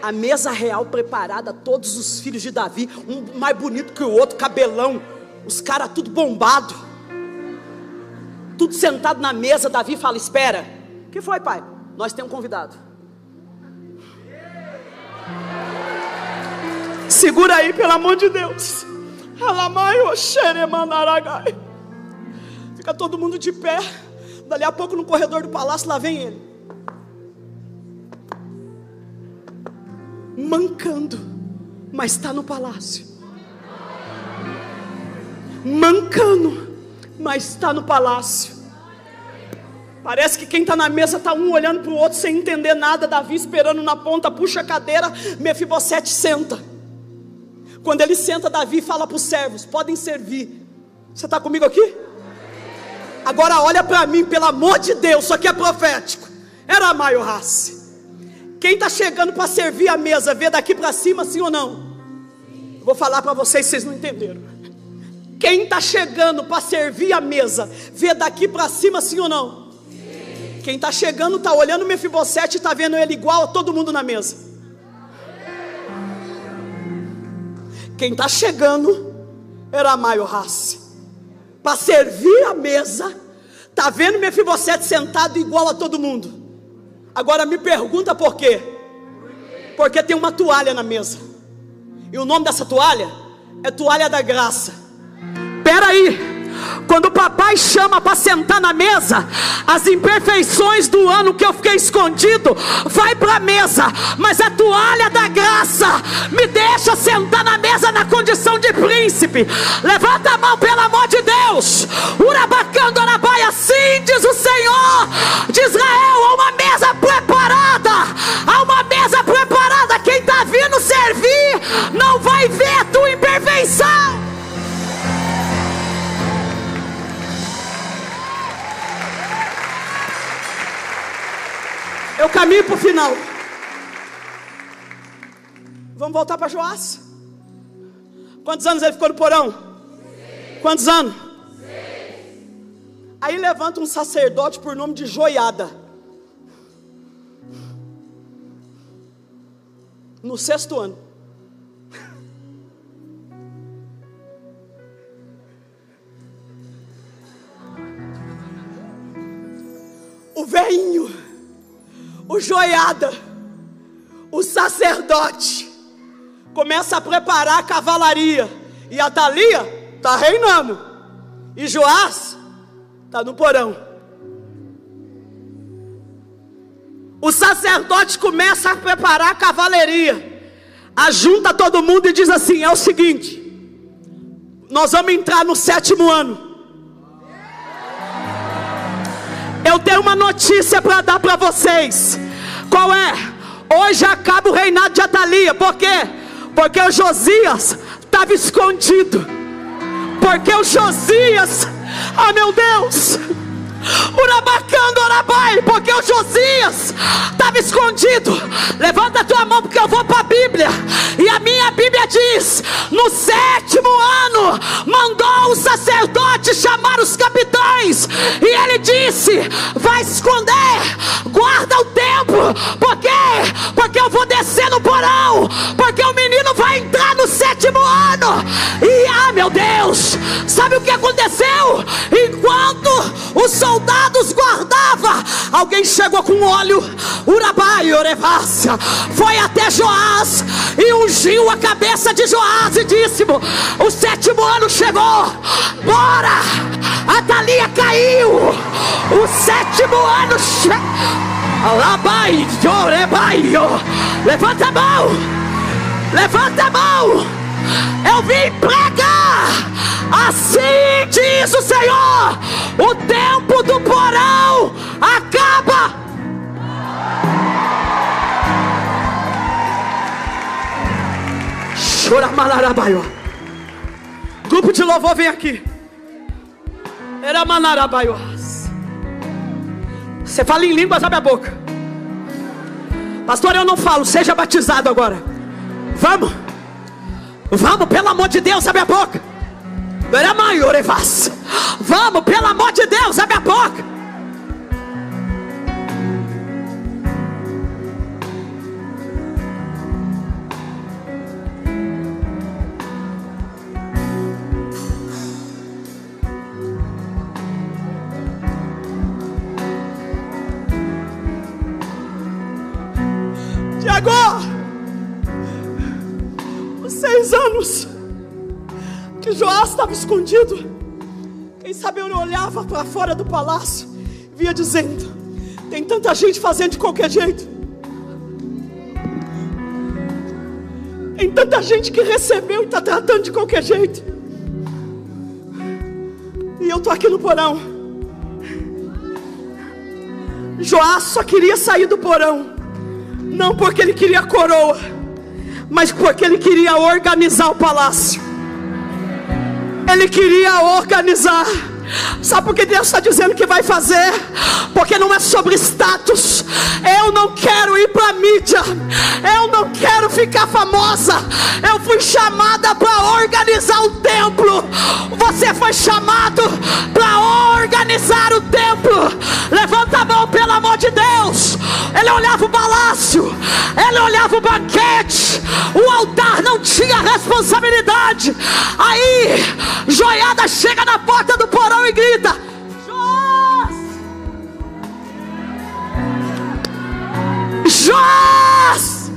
A mesa real preparada, todos os filhos de Davi, um mais bonito que o outro, cabelão, os caras tudo bombado, tudo sentado na mesa. Davi fala: Espera, que foi, pai? Nós temos um convidado. Segura aí, pelo amor de Deus. Fica todo mundo de pé. Dali a pouco no corredor do palácio, lá vem ele. Mancando, mas está no palácio. Mancando, mas está no palácio. Parece que quem está na mesa está um olhando para o outro sem entender nada. Davi esperando na ponta, puxa a cadeira, Mefibosete senta. Quando ele senta, Davi fala para os servos: podem servir. Você está comigo aqui? Agora olha para mim, pelo amor de Deus, isso aqui é profético. Era Maio Race. Quem está chegando para servir a mesa, vê daqui para cima, sim ou não? Vou falar para vocês, vocês não entenderam. Quem está chegando para servir a mesa, vê daqui para cima, sim ou não? Quem está chegando está olhando o Mefibosete e está vendo ele igual a todo mundo na mesa. Quem está chegando era Maio Race. Para servir a mesa, está vendo Mefibosete sentado igual a todo mundo. Agora me pergunta por quê? Porque tem uma toalha na mesa. E o nome dessa toalha é toalha da graça. Espera aí. Quando o papai chama para sentar na mesa, as imperfeições do ano que eu fiquei escondido vai para a mesa, mas a toalha da graça me deixa sentar na mesa na condição de príncipe. Levanta a mão, pelo amor de Deus. Urabacando Arabai, assim diz o Senhor de Israel: há uma mesa preparada, há uma mesa preparada. Quem está vindo servir não vai ver a tua imperfeição. Eu caminho para o final. Vamos voltar para Joás. Quantos anos ele ficou no porão? Quantos anos? Aí levanta um sacerdote por nome de Joiada. No sexto ano. O velhinho o joiada, o sacerdote, começa a preparar a cavalaria, e a Thalia está reinando, e Joás está no porão. O sacerdote começa a preparar a cavalaria, ajunta todo mundo e diz assim: é o seguinte, nós vamos entrar no sétimo ano. Eu tenho uma notícia para dar para vocês. Qual é? Hoje acaba o reinado de Atalia. Por quê? Porque o Josias estava escondido. Porque o Josias, ah meu Deus, o Josias estava escondido. Levanta a tua mão, porque eu vou para a Bíblia. E a minha Bíblia diz: no sétimo ano, mandou o sacerdote chamar os capitães. E ele disse: vai esconder, guarda o tempo. Por quê? Porque eu vou descer no porão. Porque o menino vai entrar sétimo ano. E ah, meu Deus, sabe o que aconteceu? Enquanto o soldados guardavam, alguém chegou com óleo, Urabai, Orevácia, foi até Joás e ungiu a cabeça de Joás e disse: O sétimo ano chegou, bora! A Thalia caiu, o sétimo ano chegou. Levanta a mão, levanta a mão. Eu vim pregar. Assim diz o Senhor: o tempo do porão acaba. Chora malarabaio. Grupo de louvor vem aqui. Era manarabaio. Você fala em línguas, abre a boca. Pastor, eu não falo, seja batizado agora. Vamos. Vamos, pelo amor de Deus, abre a boca. Vamos, pelo amor de Deus, abre a boca. Tiago! Seis anos que Joás estava escondido. Quem sabe eu olhava para fora do palácio, via dizendo: tem tanta gente fazendo de qualquer jeito. Tem tanta gente que recebeu e está tratando de qualquer jeito. E eu estou aqui no porão. Joás só queria sair do porão, não porque ele queria coroa, mas porque ele queria organizar o palácio. Ele queria organizar. Sabe por que Deus está dizendo que vai fazer? Porque não é sobre status. Eu não quero ir para mídia. Eu não quero ficar famosa. Eu fui chamada para organizar o templo. Você foi chamado para organizar o templo. Olhava o palácio. Ele olhava o banquete. O altar não tinha responsabilidade. Aí, joiada chega na porta do porão e grita: Joás! Joás!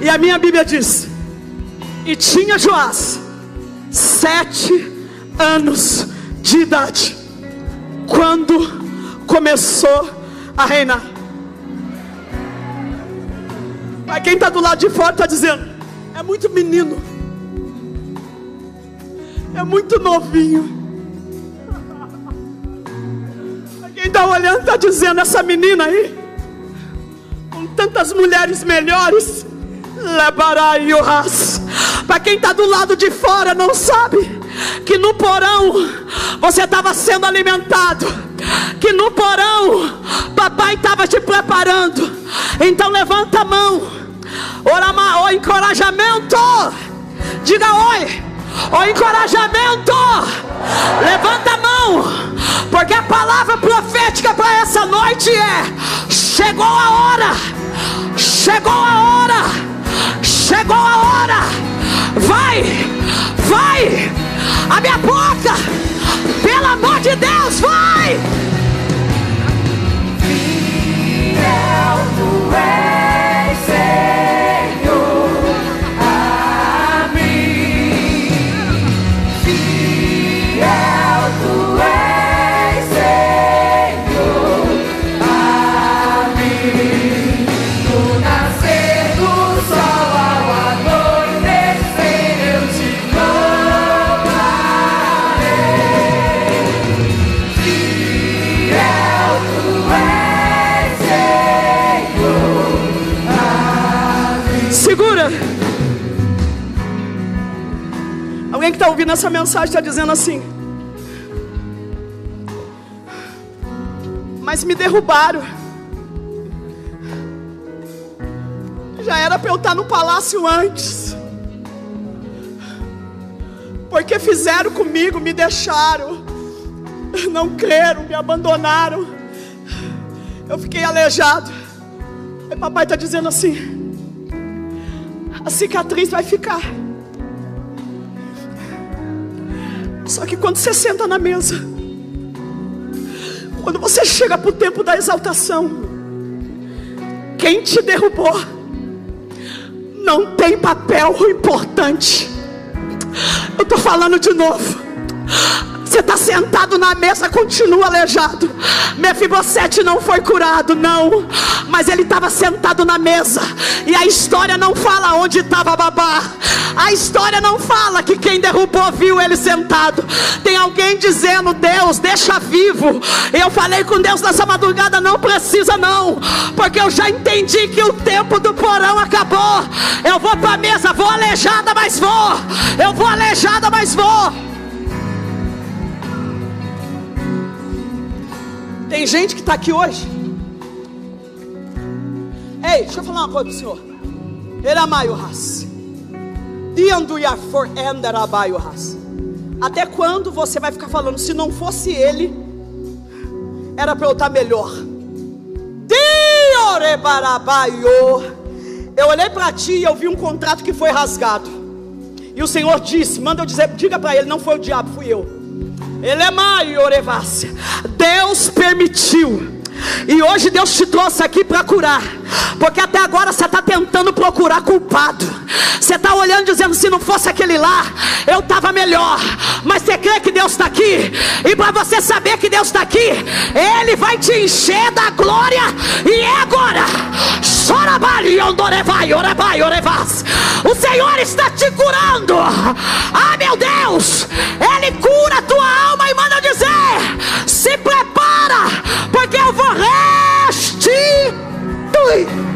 E a minha Bíblia diz: E tinha Joás sete anos de idade quando começou a reinar. Mas quem está do lado de fora está dizendo: é muito menino é muito novinho. Quem está olhando está dizendo: essa menina aí, com tantas mulheres melhores, Para quem está do lado de fora, não sabe que no porão você estava sendo alimentado, que no porão papai estava te preparando. Então levanta a mão, ora o encorajamento, diga oi. O encorajamento. Levanta a mão, porque a palavra profética para essa noite é: chegou a hora, chegou a hora, chegou a hora. Vai, vai, abre a boca, pelo amor de Deus, vai. Está ouvindo essa mensagem está dizendo assim: Mas me derrubaram. Já era para eu estar no palácio antes. Porque fizeram comigo, me deixaram. Não creram, me abandonaram. Eu fiquei aleijado. Aí papai está dizendo assim: a cicatriz vai ficar. Só que quando você senta na mesa, quando você chega para o tempo da exaltação, quem te derrubou não tem papel importante. Eu estou falando de novo. Você está sentado na mesa, continua aleijado. Mefibosete não foi curado, não. Mas ele estava sentado na mesa. E a história não fala onde estava Babá. A história não fala que quem derrubou viu ele sentado. Tem alguém dizendo: Deus, deixa vivo. Eu falei com Deus nessa madrugada: não precisa, não. Porque eu já entendi que o tempo do porão acabou. Eu vou para a mesa, vou aleijada, mas vou. Eu vou aleijada, mas vou. Tem gente que está aqui hoje. Ei, deixa eu falar uma coisa para o senhor. Eramaio ras. Até quando você vai ficar falando, se não fosse ele, era para eu estar melhor? Eu olhei para ti e eu vi um contrato que foi rasgado. E o Senhor disse: manda eu dizer, diga para ele, não foi o diabo, fui eu. Ele é maiorevácia. Deus permitiu. E hoje Deus te trouxe aqui para curar. Porque até agora você está tentando procurar culpado. Você está olhando dizendo: se não fosse aquele lá, eu estava melhor. Mas você crê que Deus está aqui? E para você saber que Deus está aqui, Ele vai te encher da glória. E é agora. O Senhor está te curando. Ah, meu Deus. Ele cura a tua alma e manda dizer: se prepare Really?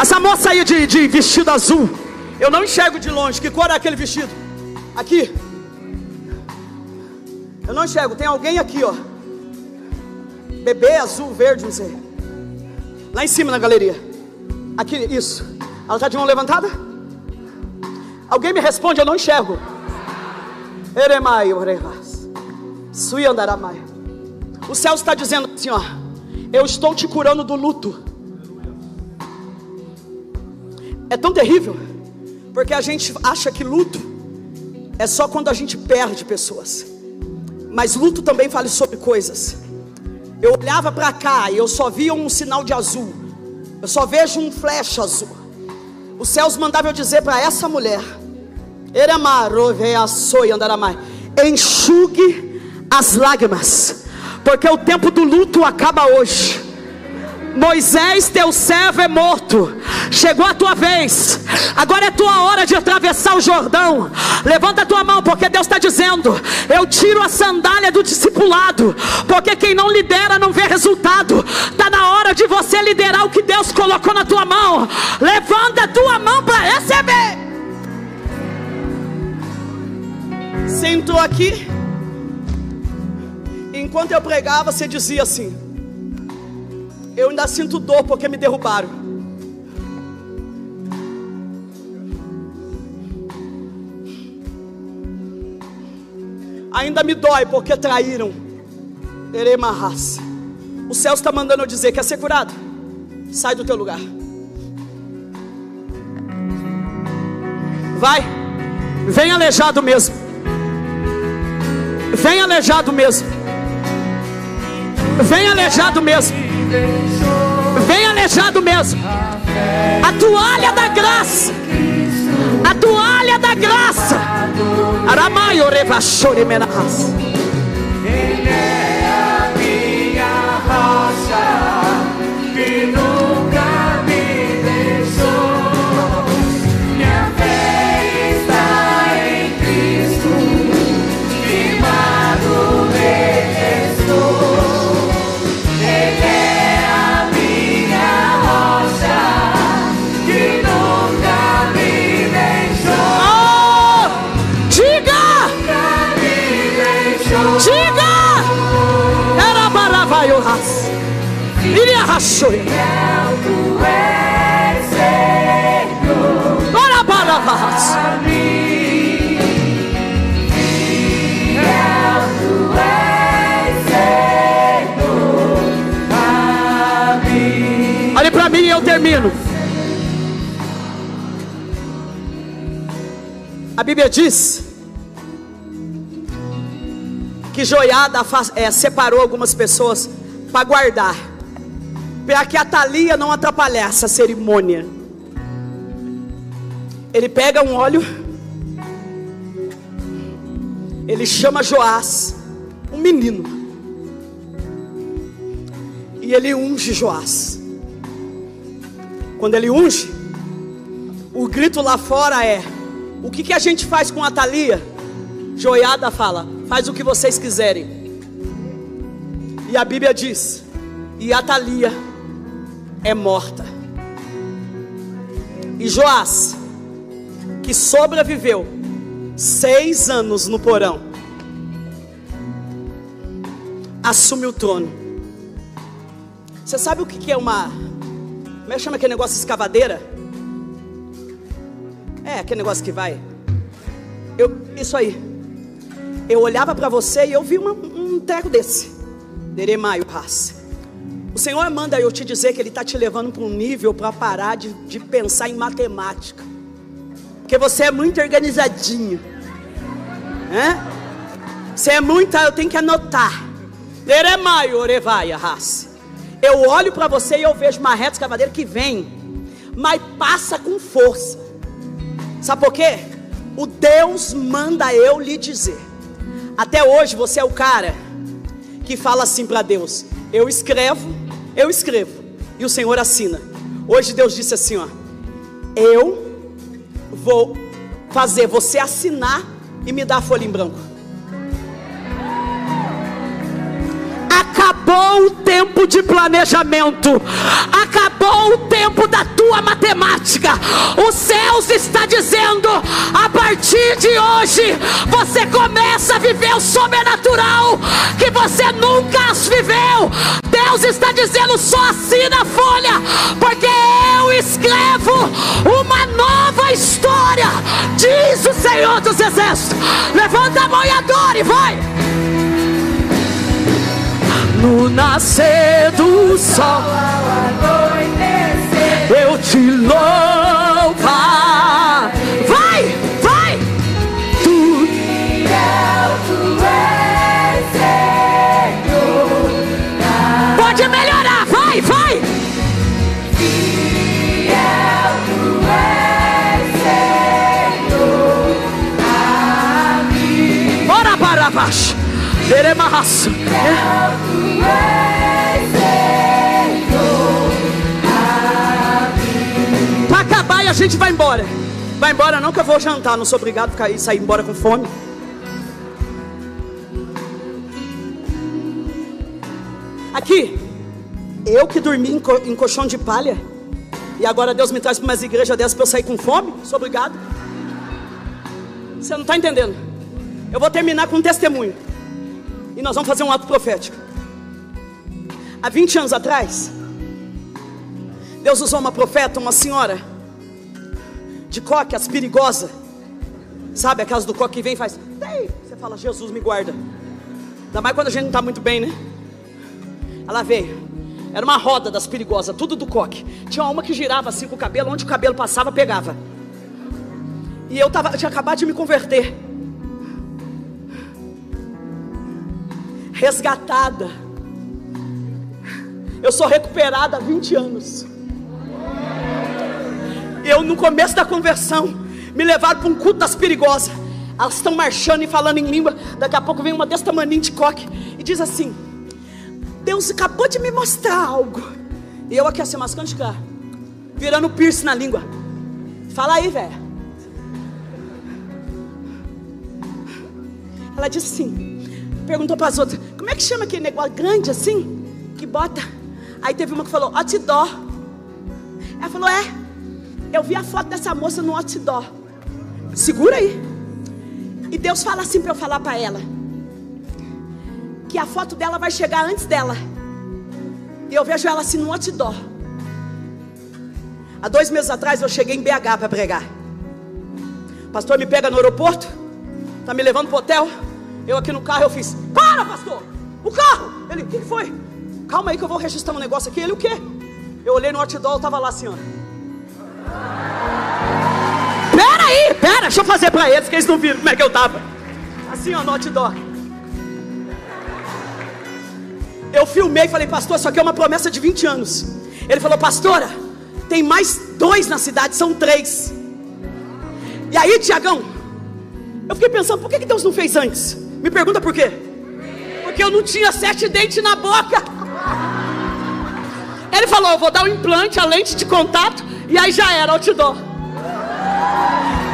Essa moça aí de, de vestido azul, eu não enxergo de longe. Que cor é aquele vestido? Aqui. Eu não enxergo. Tem alguém aqui, ó. Bebê azul, verde, não sei. Lá em cima na galeria. Aqui, isso. Ela está de mão levantada? Alguém me responde, eu não enxergo. O céu está dizendo assim, ó. Eu estou te curando do luto. É tão terrível, porque a gente acha que luto é só quando a gente perde pessoas. Mas luto também fala sobre coisas. Eu olhava para cá e eu só via um sinal de azul. Eu só vejo um flash azul. Os céus mandavam eu dizer para essa mulher: enxugue as lágrimas, porque o tempo do luto acaba hoje. Moisés, teu servo é morto. Chegou a tua vez. Agora é tua hora de atravessar o Jordão. Levanta a tua mão, porque Deus está dizendo: Eu tiro a sandália do discipulado. Porque quem não lidera não vê resultado. Está na hora de você liderar o que Deus colocou na tua mão. Levanta a tua mão para receber. Sentou aqui. Enquanto eu pregava, você dizia assim: Eu ainda sinto dor porque me derrubaram. Ainda me dói porque traíram. Eremarras. O céu está mandando eu dizer: Quer ser curado? Sai do teu lugar. Vai. Vem aleijado mesmo. Vem aleijado mesmo. Vem aleijado mesmo. Vem aleijado mesmo. A toalha da graça. A toalha da graça. Aramaio revachore menas. Ele é Senhor. Ora baravas. Olhe para mim e eu termino. A Bíblia diz que Joiada eh, separou algumas pessoas para guardar, para que a Thalia não atrapalhasse a cerimônia. Ele pega um óleo, ele chama Joás, um menino, e ele unge Joás. Quando ele unge, o grito lá fora é: O que, que a gente faz com a Thalia? Joiada fala: Faz o que vocês quiserem. E a Bíblia diz: E a Thalia é morta. E Joás, que sobreviveu seis anos no porão, assume o trono. Você sabe o que é uma. Como é que chama aquele negócio de escavadeira? É, aquele negócio que vai. Eu, isso aí. Eu olhava para você e eu vi uma- um treco desse. Deremaio raça. O Senhor manda eu te dizer que Ele está te levando para um nível para parar de, de pensar em matemática. Porque você é muito organizadinho. Né? Você é muito, eu tenho que anotar. Eu olho para você e eu vejo uma reta escavadeira que vem, mas passa com força. Sabe por quê? O Deus manda eu lhe dizer. Até hoje você é o cara que fala assim para Deus: Eu escrevo, eu escrevo, e o Senhor assina. Hoje Deus disse assim: Ó, eu vou fazer você assinar e me dar a folha em branco. Acabou o tempo de planejamento, acabou o tempo da tua matemática. Os céus está dizendo: a partir de hoje, você começa a viver o sobrenatural que você nunca viveu. Deus está dizendo: só assina a folha, porque eu escrevo uma nova história, diz o Senhor dos Exércitos. Levanta a mão e adore, vai. No nascer do sol, eu te louvar. Senhor. Para acabar e a gente vai embora. Vai embora não que eu vou jantar, não sou obrigado a sair embora com fome. Aqui, eu que dormi em, co- em colchão de palha, e agora Deus me traz para umas igrejas dessas para eu sair com fome, sou obrigado. Você não está entendendo? Eu vou terminar com um testemunho. E nós vamos fazer um ato profético. Há 20 anos atrás, Deus usou uma profeta, uma senhora, de coque, as perigosa. Sabe aquelas do coque que vem e faz. "Ei", Você fala, Jesus me guarda. Ainda mais quando a gente não está muito bem, né? Ela veio. Era uma roda das perigosas, tudo do coque. Tinha uma que girava assim com o cabelo, onde o cabelo passava, pegava. E eu, tava, eu tinha acabado de me converter. Resgatada. Eu sou recuperada há 20 anos. Eu, no começo da conversão, me levaram para um culto das perigosas. Elas estão marchando e falando em língua. Daqui a pouco vem uma desse tamaninho de coque e diz assim: Deus acabou de me mostrar algo. E eu aqui assim, mascando de cá, virando piercing na língua. Fala aí, velho. Ela disse assim: perguntou para as outras: Como é que chama aquele negócio grande assim? Que bota. Aí teve uma que falou: Outdoor. Ela falou: É. Eu vi a foto dessa moça no outdoor. Segura aí. E Deus fala assim para eu falar para ela: Que a foto dela vai chegar antes dela. E eu vejo ela assim no outdoor. Há dois meses atrás eu cheguei em BH para pregar. O pastor me pega no aeroporto, tá me levando pro hotel. Eu aqui no carro eu fiz: Para, pastor! O carro! Ele: O que foi? Calma aí que eu vou registrar um negócio aqui. Ele: O quê? Eu olhei no outdoor, tava lá assim, ó. Pera aí, pera, deixa eu fazer pra eles, que eles não viram como é que eu tava. Assim, ó, no outdoor. Eu filmei e falei, pastor, isso aqui é uma promessa de 20 anos. Ele falou, pastora, tem mais dois na cidade, são três. E aí, Tiagão, eu fiquei pensando, por que Deus não fez antes? Me pergunta por quê? Porque eu não tinha sete dentes na boca. Ele falou, eu vou dar o implante, a lente de contato, e aí já era, outdoor.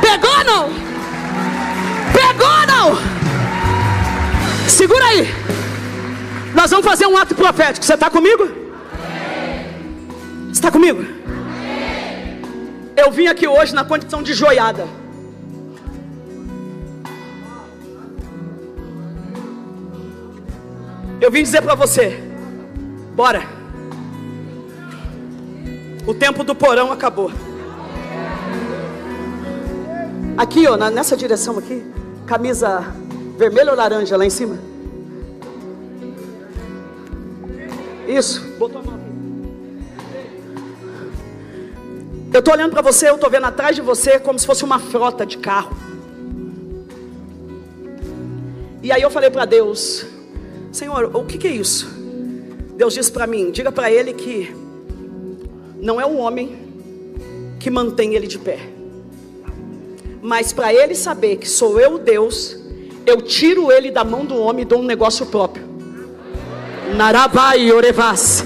Pegou não? Pegou não? Segura aí. Nós vamos fazer um ato profético. Você está comigo? Está comigo? Eu vim aqui hoje na condição de joiada. Eu vim dizer para você: bora. O tempo do porão acabou. Aqui, ó, nessa direção aqui, camisa vermelha ou laranja lá em cima? Isso, botou a mão. Eu tô olhando para você, eu tô vendo atrás de você como se fosse uma frota de carro. E aí eu falei para Deus, Senhor, o que, que é isso? Deus disse para mim, diga para ele que não é o homem que mantém ele de pé. Mas para ele saber que sou eu Deus, eu tiro ele da mão do homem e dou um negócio próprio. Narabai Orevas.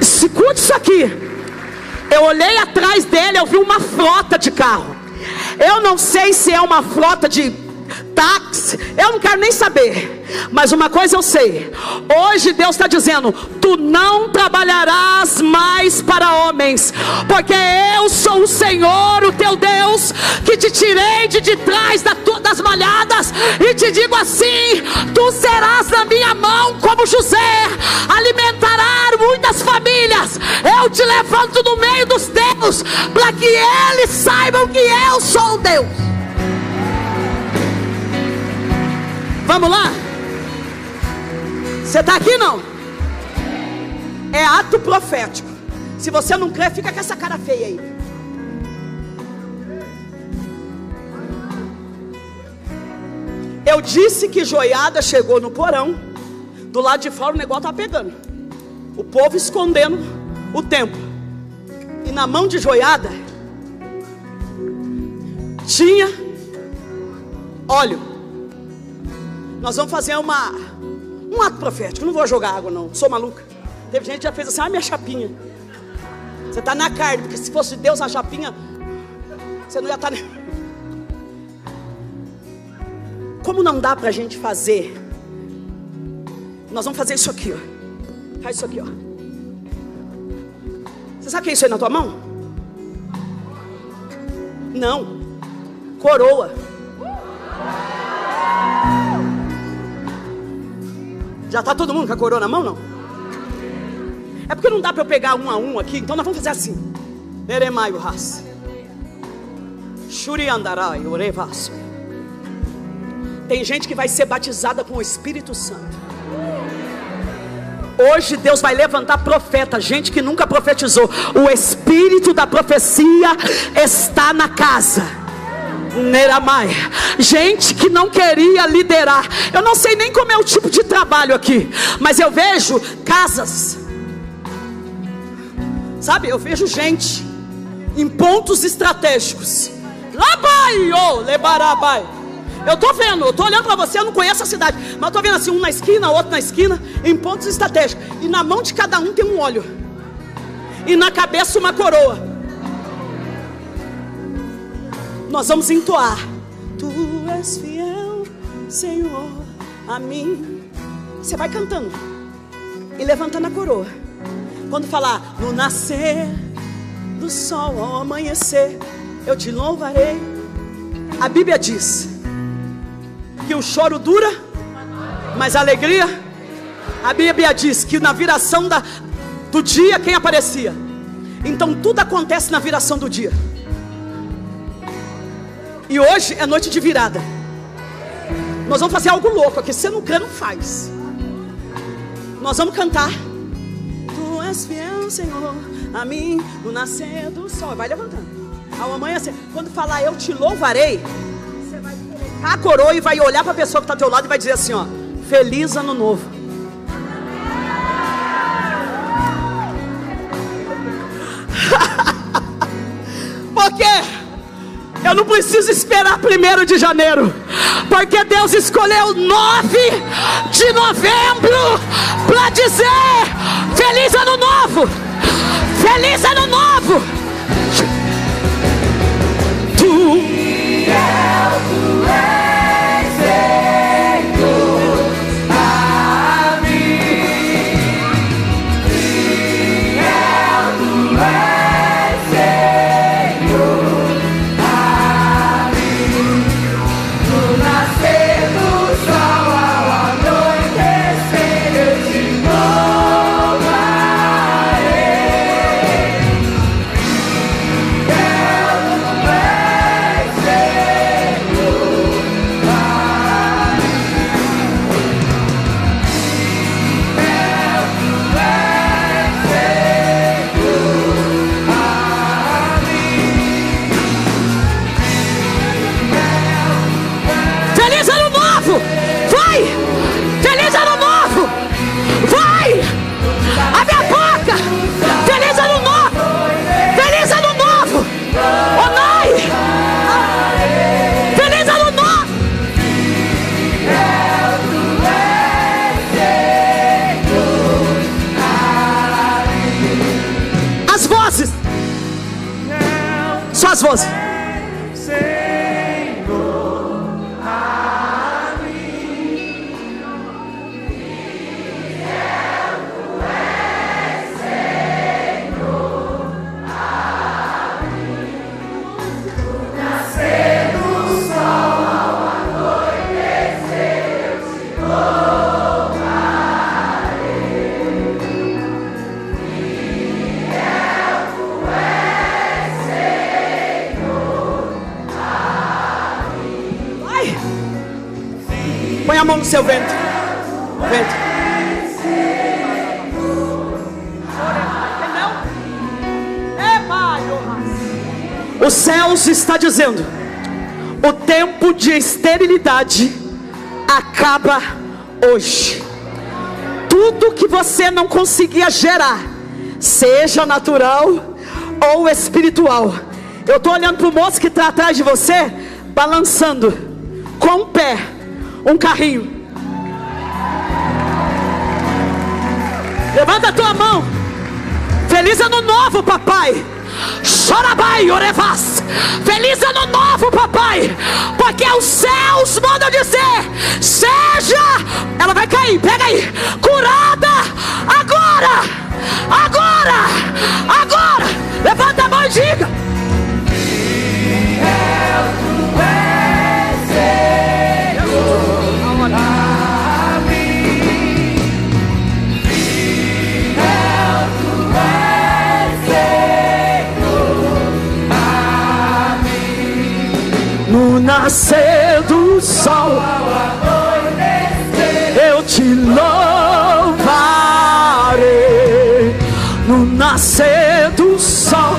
Escute isso aqui. Eu olhei atrás dele, eu vi uma frota de carro. Eu não sei se é uma frota de táxi, eu não quero nem saber. Mas uma coisa eu sei: hoje Deus está dizendo: tu não trabalharás mais para homens, porque eu sou o Senhor, o teu Deus, que te tirei de, de trás da tu- das malhadas e te digo assim: tu serás na minha mão como José, alimentará muitas famílias. Eu te levanto no meio dos teus, para que eles saibam que eu sou o Deus. Vamos lá? Você está aqui não? É ato profético. Se você não crê, fica com essa cara feia aí. Eu disse que joiada chegou no porão. Do lado de fora o negócio tá pegando. O povo escondendo o templo. E na mão de joiada tinha óleo. Nós vamos fazer uma um ato profético. Não vou jogar água não. Sou maluca. Teve gente que já fez assim, ah, minha chapinha. Você está na carne, porque se fosse Deus a chapinha, você não ia estar. Como não dá para a gente fazer? Nós vamos fazer isso aqui, ó. Faz isso aqui, ó. Você sabe o que é isso aí na tua mão? Não. Coroa. Já tá todo mundo com a coroa na mão, não? É porque não dá para eu pegar um a um aqui, então nós vamos fazer assim. Neremaio ras. Andarai. Tem gente que vai ser batizada com o Espírito Santo. Hoje Deus vai levantar profeta, gente que nunca profetizou. O espírito da profecia está na casa. Gente que não queria liderar. Eu não sei nem como é o tipo de trabalho aqui, mas eu vejo casas. Sabe, eu vejo gente em pontos estratégicos. Labai, oh, lebarabai. Eu tô vendo, eu tô olhando para você, eu não conheço a cidade, mas eu tô vendo assim, um na esquina, outro na esquina, em pontos estratégicos. E na mão de cada um tem um óleo. E na cabeça uma coroa. Nós vamos entoar. Tu és fiel, Senhor, a mim. Você vai cantando e levantando a coroa. Quando falar no nascer do sol ao amanhecer, eu te louvarei. A Bíblia diz que o choro dura, mas a alegria. A Bíblia diz que na viração da, do dia quem aparecia. Então tudo acontece na viração do dia. E hoje é noite de virada. Nós vamos fazer algo louco aqui. Se não crê, não faz. Nós vamos cantar. Tu és fiel, Senhor, a mim, no nascer do sol. Vai levantando. Ao amanhecer. Quando falar eu te louvarei, você vai colocar a coroa e vai olhar para a pessoa que está ao teu lado e vai dizer assim: ó, Feliz ano novo. Porque eu não preciso esperar primeiro de janeiro, porque Deus escolheu 9 de novembro para dizer: Feliz Ano Novo! Feliz Ano Novo! Tu Feliz dizendo: o tempo de esterilidade acaba hoje. Tudo que você não conseguia gerar, seja natural ou espiritual. Eu estou olhando para o moço que está atrás de você, balançando com um pé um carrinho. Levanta a tua mão. Feliz ano novo, papai. Chorabai, orevas. Feliz ano novo, papai. Porque os céus mandam dizer: seja, ela vai cair, pega aí, curada agora, agora, agora. Levanta a mão e diga: nascer do sol, eu te louvarei. No nascer do sol,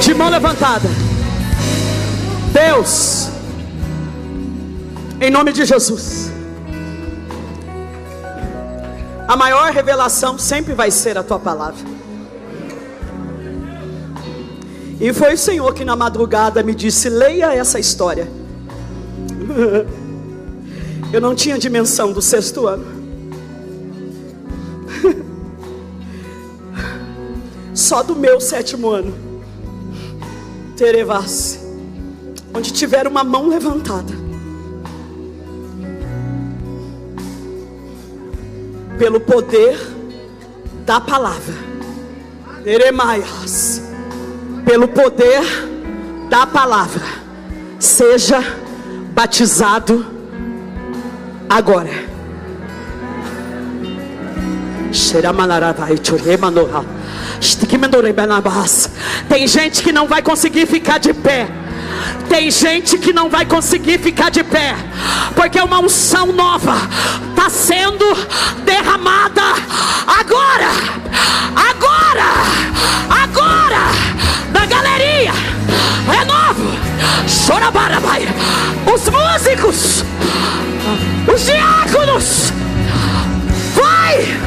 de mão levantada. Deus, em nome de Jesus. A maior revelação sempre vai ser a tua palavra. E foi o Senhor que na madrugada me disse: leia essa história. Eu não tinha dimensão do sexto ano. Só do meu sétimo ano. Terevas. Onde tiver uma mão levantada. Pelo poder da palavra. Eremaias pelo poder da palavra, seja batizado agora. Tem gente que não vai conseguir ficar de pé. Tem gente que não vai conseguir ficar de pé, porque uma unção nova está sendo derramada agora, agora, agora, da galeria. É novo, chorabarabai. Os músicos, os diáconos, vai,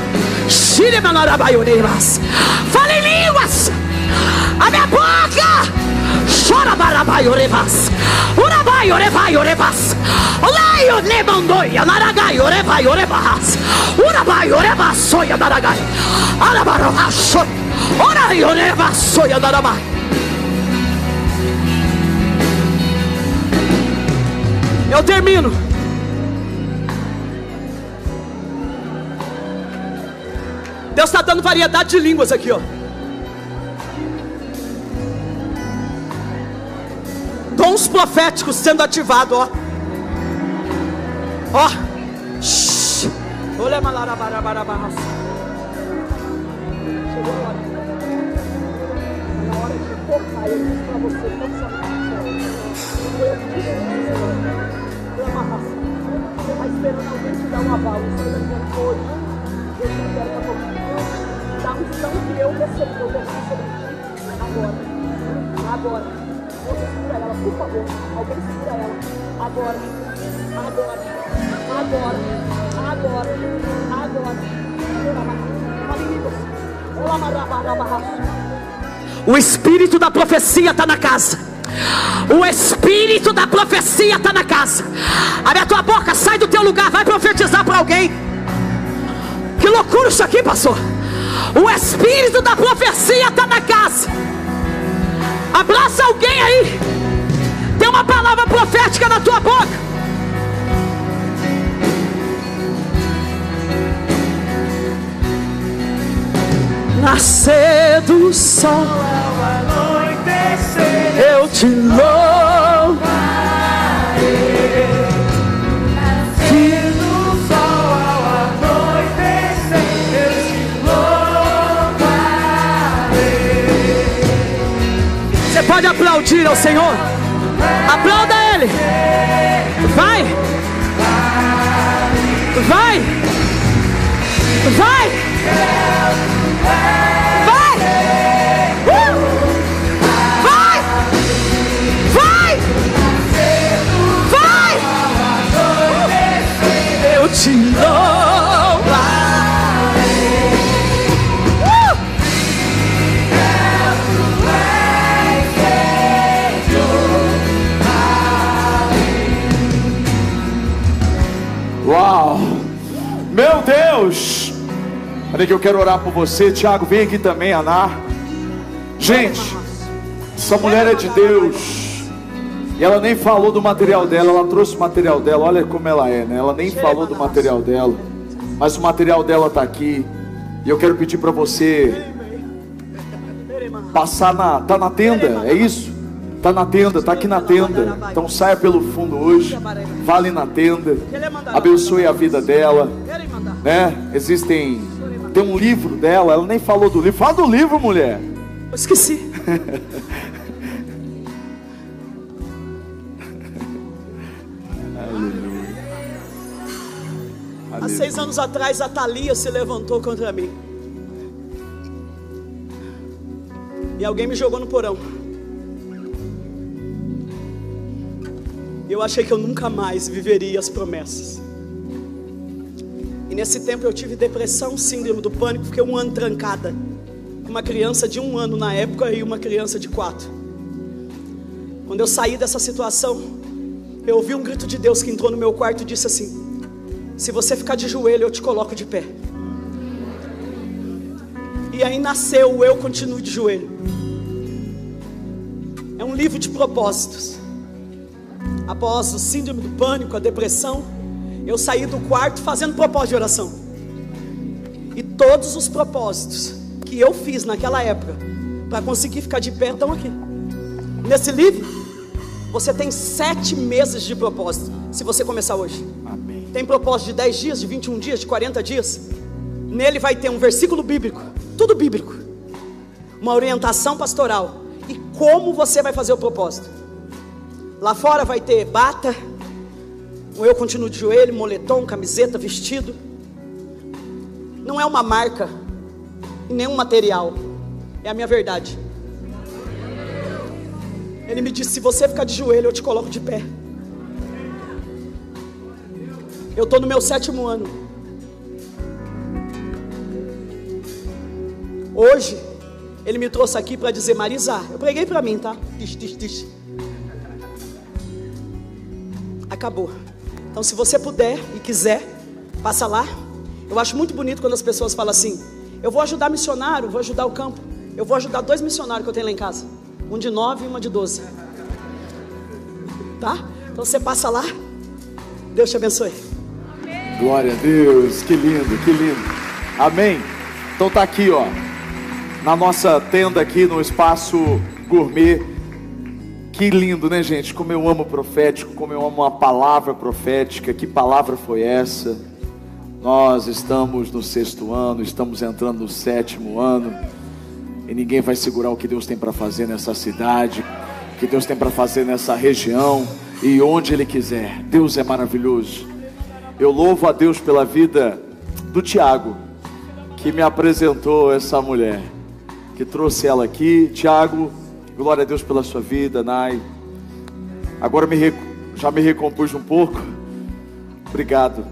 fala em línguas, a minha boca chora barabai orevas. Urabai orevai orevas. Olai onemandoi anaragai orevai orevas. Urabai orevas soia naragai. Arabaravasso. Orai orevas soia narabai. Eu termino. Deus está dando variedade de línguas aqui, ó. Dons proféticos sendo ativados, ó. Ó. Olha. Chegou a hora. Hora de pra você. Você esperando alguém te dar um. Você para. Agora. Agora. Por favor. Alguém segura ela. Agora. Agora. Agora. Agora. Agora. O espírito da profecia está na casa. O espírito da profecia está na casa. Abre a tua boca, sai do teu lugar, vai profetizar para alguém. Que loucura isso aqui, pastor. O espírito da profecia está na casa. Abraça alguém aí. Uma palavra profética na tua boca. Nascer do sol, eu te louvo. Você pode aplaudir ao Senhor. Fale. Vai. Vai. Vai. Vai. Uh! Vai. Vai. Vai. Eu te louvo. Peraí que eu quero orar por você. Tiago, vem aqui também, Ana. Gente, essa mulher é de Deus. E ela nem falou do material dela, ela trouxe o material dela. Olha como ela é, né? Ela nem falou do material dela. Mas o material dela tá aqui. E eu quero pedir para você passar na. Tá na tenda, é isso? Tá na tenda, tá aqui na tenda. Então saia pelo fundo hoje. Vá ali na tenda. Abençoe a vida dela. Né? Existem. Tem um livro dela, ela nem falou do livro. Fala do livro, mulher. Eu esqueci. Há seis anos atrás, a Thalia se levantou contra mim. E alguém me jogou no porão. Eu achei que eu nunca mais viveria as promessas. E nesse tempo eu tive depressão, síndrome do pânico, fiquei um ano trancada. Uma criança de um ano na época e uma criança de quatro. Quando eu saí dessa situação, eu ouvi um grito de Deus que entrou no meu quarto e disse assim: Se você ficar de joelho, eu te coloco de pé. E aí nasceu o Eu Continuo de Joelho. É um livro de propósitos. Após o síndrome do pânico, a depressão, eu saí do quarto fazendo propósito de oração. E todos os propósitos que eu fiz naquela época para conseguir ficar de pé estão aqui. Nesse livro, você tem sete meses de propósito, se você começar hoje. Amém. Tem propósito de 10 dias, de 21 dias, de 40 dias. Nele vai ter um versículo bíblico, tudo bíblico. Uma orientação pastoral e como você vai fazer o propósito. Lá fora vai ter bata, eu continuo de joelho, moletom, camiseta, vestido. Não é uma marca nem um material, é a minha verdade. Ele me disse: se você ficar de joelho, eu te coloco de pé. Eu estou no meu sétimo ano. Hoje, ele me trouxe aqui para dizer: Marisa, eu preguei para mim, tá? Tish, tish, tish. Acabou. Então, se você puder e quiser, passa lá. Eu acho muito bonito quando as pessoas falam assim: eu vou ajudar missionário, vou ajudar o campo. Eu vou ajudar dois missionários que eu tenho lá em casa: um de nove e uma de doze. Tá? Então você passa lá. Deus te abençoe. Glória a Deus, que lindo, que lindo. Amém. Então tá aqui, ó, na nossa tenda aqui no espaço gourmet. Que lindo, né, gente? Como eu amo profético, como eu amo a palavra profética. Que palavra foi essa? Nós estamos no sexto ano, estamos entrando no sétimo ano. E ninguém vai segurar o que Deus tem para fazer nessa cidade, o que Deus tem para fazer nessa região e onde Ele quiser. Deus é maravilhoso. Eu louvo a Deus pela vida do Tiago, que me apresentou essa mulher, que trouxe ela aqui. Tiago, glória a Deus pela sua vida, Nai. Agora me recu- já me recompus um pouco. Obrigado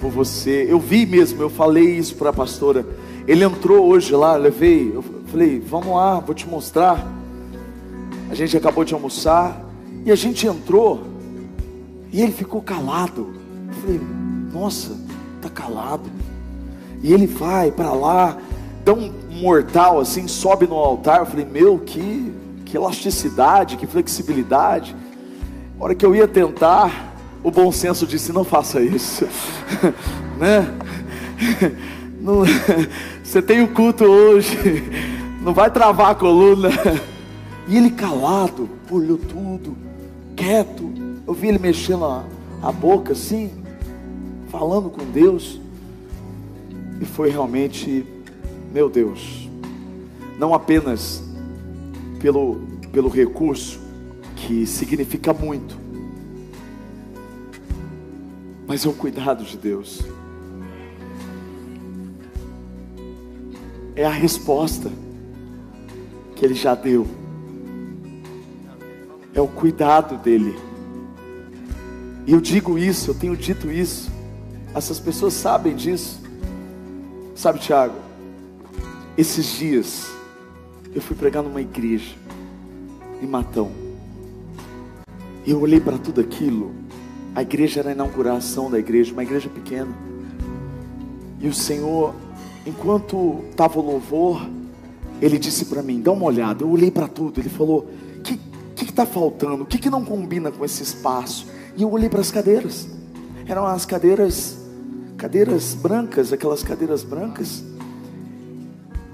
por você. Eu vi mesmo, eu falei isso para a pastora. Ele entrou hoje lá, levei, eu falei, vamos lá, vou te mostrar. A gente acabou de almoçar e a gente entrou e ele ficou calado. Eu falei, nossa, tá calado. E ele vai para lá, um mortal assim, sobe no altar. Eu falei, meu, que, que elasticidade, que flexibilidade. A hora que eu ia tentar, o bom senso disse: não faça isso, né? Não- você tem o culto hoje, não vai travar a coluna. E ele calado, olhou tudo, quieto. Eu vi ele mexendo a, a boca assim, falando com Deus. E foi realmente, meu Deus, não apenas pelo, pelo recurso, que significa muito, mas é o cuidado de Deus. É a resposta que Ele já deu. É o cuidado dele. E eu digo isso, eu tenho dito isso. Essas pessoas sabem disso. Sabe, Tiago? Esses dias eu fui pregar numa igreja em Matão. E eu olhei para tudo aquilo. A igreja era a inauguração da igreja, uma igreja pequena. E o Senhor, enquanto estava o louvor, ele disse para mim: dá uma olhada. Eu olhei para tudo. Ele falou: o que está faltando? O que, que não combina com esse espaço? E eu olhei para as cadeiras. Eram as cadeiras, cadeiras brancas, aquelas cadeiras brancas.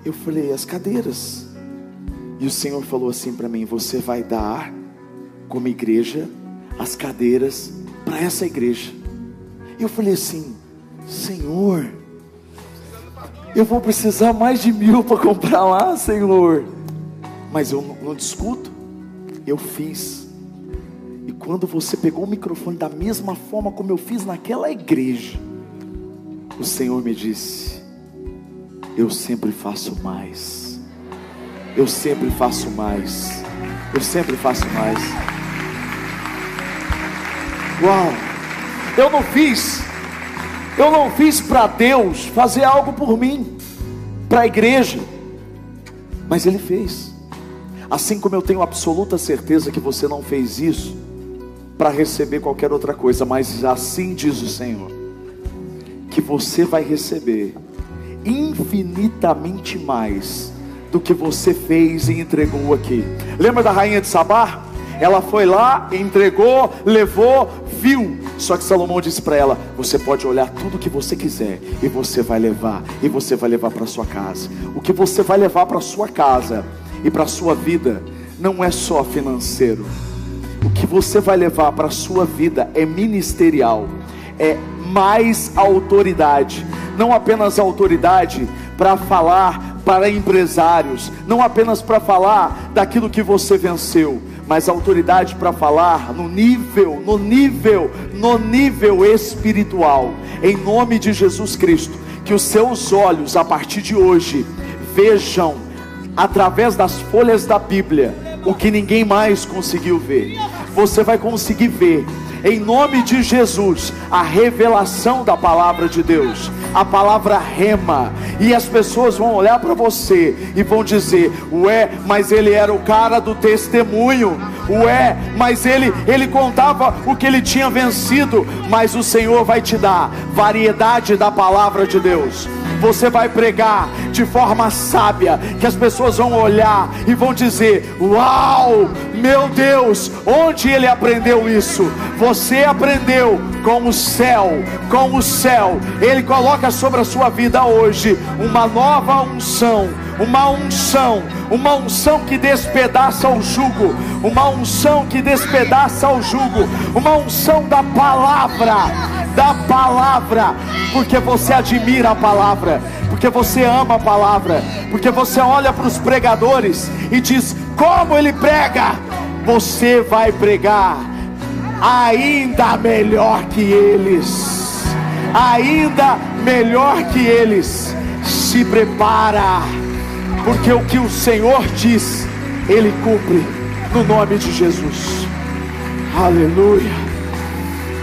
Eu falei: as cadeiras. E o Senhor falou assim para mim: você vai dar como igreja as cadeiras para essa igreja. Eu falei assim: Senhor, eu vou precisar mais de mil para comprar lá, Senhor. Mas eu não, não discuto, eu fiz. E quando você pegou o microfone da mesma forma como eu fiz naquela igreja, o Senhor me disse: Eu sempre faço mais. Eu sempre faço mais. Eu sempre faço mais. Uau! Eu não fiz. Eu não fiz para Deus fazer algo por mim, para a igreja. Mas Ele fez. Assim como eu tenho absoluta certeza que você não fez isso para receber qualquer outra coisa, mas assim diz o Senhor, que você vai receber infinitamente mais do que você fez e entregou aqui. Lembra da rainha de Sabá? Ela foi lá, entregou, levou, viu. Só que Salomão disse para ela: Você pode olhar tudo que você quiser e você vai levar, e você vai levar para sua casa. O que você vai levar para sua casa e para sua vida não é só financeiro. O que você vai levar para sua vida é ministerial, é mais autoridade, não apenas autoridade para falar para empresários, não apenas para falar daquilo que você venceu, mas autoridade para falar no nível, no nível, no nível espiritual. Em nome de Jesus Cristo, que os seus olhos a partir de hoje vejam através das folhas da Bíblia o que ninguém mais conseguiu ver. Você vai conseguir ver em nome de Jesus, a revelação da palavra de Deus, a palavra rema, e as pessoas vão olhar para você e vão dizer: Ué, mas ele era o cara do testemunho, ué, mas ele, ele contava o que ele tinha vencido, mas o Senhor vai te dar variedade da palavra de Deus você vai pregar de forma sábia, que as pessoas vão olhar e vão dizer: Uau, meu Deus, onde ele aprendeu isso? Você aprendeu com o céu, com o céu. Ele coloca sobre a sua vida hoje uma nova unção, uma unção, uma unção que despedaça o jugo, uma unção que despedaça o jugo, uma unção da palavra da palavra, porque você admira a palavra, porque você ama a palavra, porque você olha para os pregadores e diz: como ele prega, você vai pregar ainda melhor que eles, ainda melhor que eles. Se prepara, porque o que o Senhor diz, Ele cumpre, no nome de Jesus. Aleluia.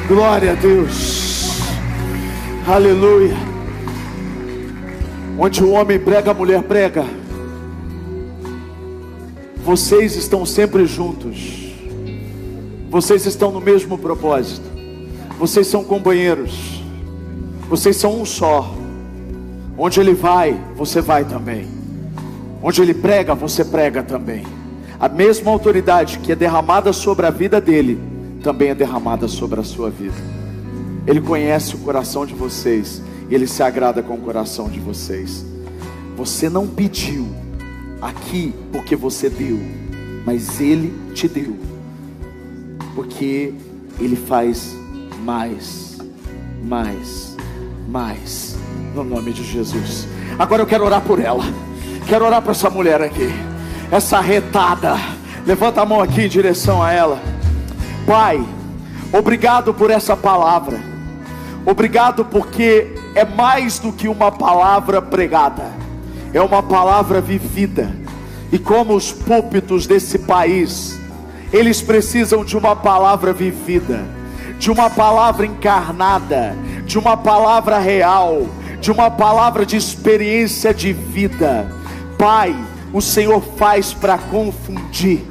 Glória a Deus. Aleluia. Onde o homem prega, a mulher prega. Vocês estão sempre juntos. Vocês estão no mesmo propósito. Vocês são companheiros. Vocês são um só. Onde ele vai, você vai também. Onde ele prega, você prega também. A mesma autoridade que é derramada sobre a vida dele, também é derramada sobre a sua vida. Ele conhece o coração de vocês ele se agrada com o coração de vocês. Você não pediu aqui porque você deu, mas ele te deu. Porque ele faz mais, mais, mais no nome de Jesus. Agora eu quero orar por ela. Quero orar para essa mulher aqui. Essa retada. Levanta a mão aqui em direção a ela. Pai, obrigado por essa palavra. Obrigado porque é mais do que uma palavra pregada, é uma palavra vivida. E como os púlpitos desse país, eles precisam de uma palavra vivida, de uma palavra encarnada, de uma palavra real, de uma palavra de experiência de vida. Pai, o Senhor faz para confundir.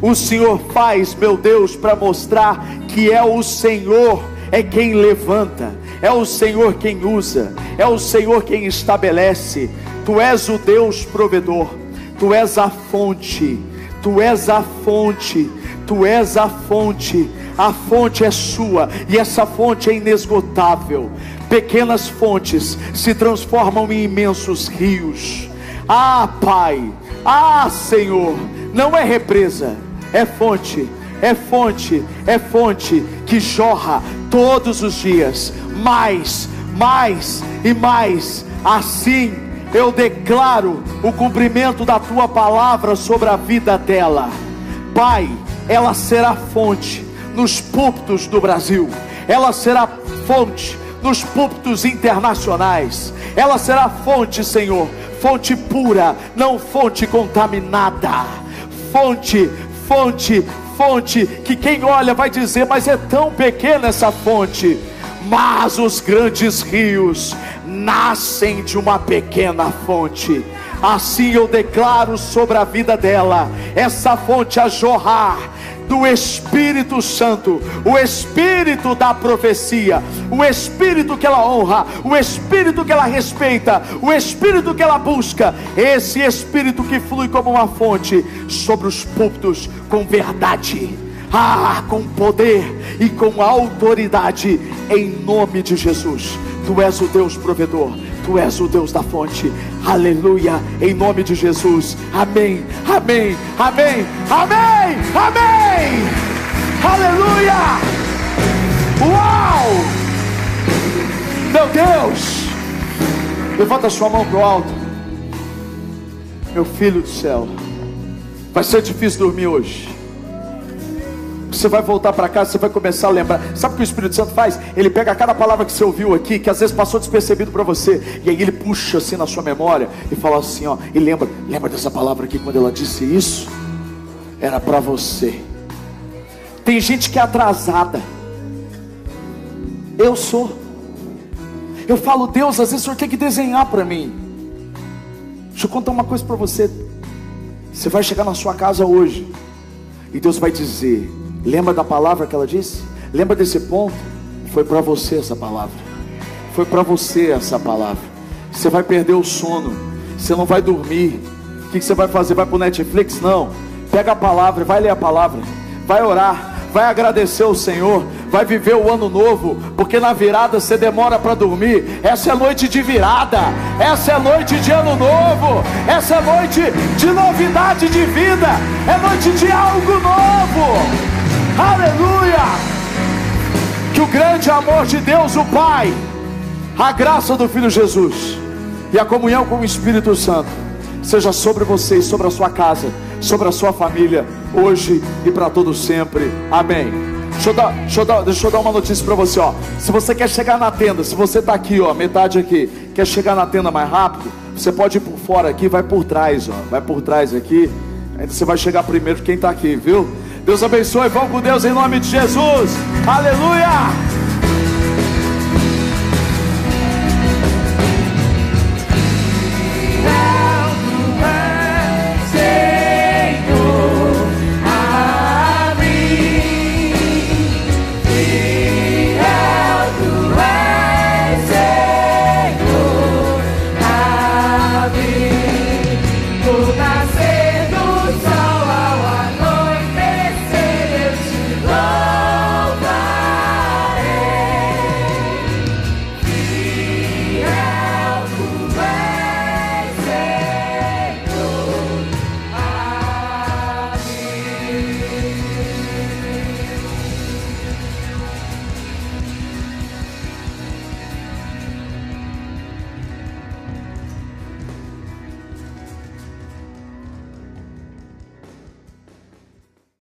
O Senhor faz, meu Deus, para mostrar que é o Senhor é quem levanta, é o Senhor quem usa, é o Senhor quem estabelece. Tu és o Deus provedor, tu és a fonte, tu és a fonte, tu és a fonte. A fonte é sua e essa fonte é inesgotável. Pequenas fontes se transformam em imensos rios. Ah, Pai, ah, Senhor, não é represa, é fonte, é fonte, é fonte que jorra todos os dias, mais, mais e mais. Assim eu declaro o cumprimento da tua palavra sobre a vida dela. Pai, ela será fonte nos púlpitos do Brasil, ela será fonte nos púlpitos internacionais, ela será fonte, Senhor, fonte pura, não fonte contaminada, fonte, fonte, fonte, que quem olha vai dizer, mas é tão pequena essa fonte. Mas os grandes rios nascem de uma pequena fonte. Assim eu declaro sobre a vida dela, essa fonte a jorrar do Espírito Santo, o Espírito da profecia, o Espírito que ela honra, o Espírito que ela respeita, o Espírito que ela busca, esse Espírito que flui como uma fonte sobre os púlpitos com verdade. Ah, com poder e com autoridade, em nome de Jesus. Tu és o Deus provedor, Tu és o Deus da fonte, aleluia, em nome de Jesus, amém, amém, amém, amém, amém, aleluia, uau, meu Deus, levanta sua mão para o alto, meu filho do céu, vai ser difícil dormir hoje. Você vai voltar para casa, você vai começar a lembrar. Sabe o que o Espírito Santo faz? Ele pega cada palavra que você ouviu aqui, que às vezes passou despercebido para você, e aí ele puxa assim na sua memória e fala assim, ó, e lembra, lembra dessa palavra aqui quando ela disse isso? Era para você. Tem gente que é atrasada. Eu sou. Eu falo, Deus, às vezes o Senhor tem que desenhar para mim. Deixa eu contar uma coisa para você. Você vai chegar na sua casa hoje. E Deus vai dizer: Lembra da palavra que ela disse? Lembra desse ponto? Foi para você essa palavra. Foi para você essa palavra. Você vai perder o sono. Você não vai dormir. O que você vai fazer? Vai para o Netflix? Não. Pega a palavra, vai ler a palavra. Vai orar. Vai agradecer o Senhor. Vai viver o ano novo. Porque na virada você demora para dormir. Essa é noite de virada. Essa é noite de ano novo. Essa é noite de novidade de vida. É noite de algo novo. Aleluia! Que o grande amor de Deus, o Pai, a graça do Filho Jesus e a comunhão com o Espírito Santo seja sobre você e sobre a sua casa, sobre a sua família, hoje e para todo sempre. Amém. Deixa eu, dar, deixa, eu dar, deixa eu dar uma notícia para você, ó. Se você quer chegar na tenda, se você está aqui, ó, metade aqui, quer chegar na tenda mais rápido, você pode ir por fora aqui, vai por trás, ó, vai por trás aqui. Aí você vai chegar primeiro quem está aqui, viu? Deus abençoe. Vamos com Deus em nome de Jesus. Aleluia.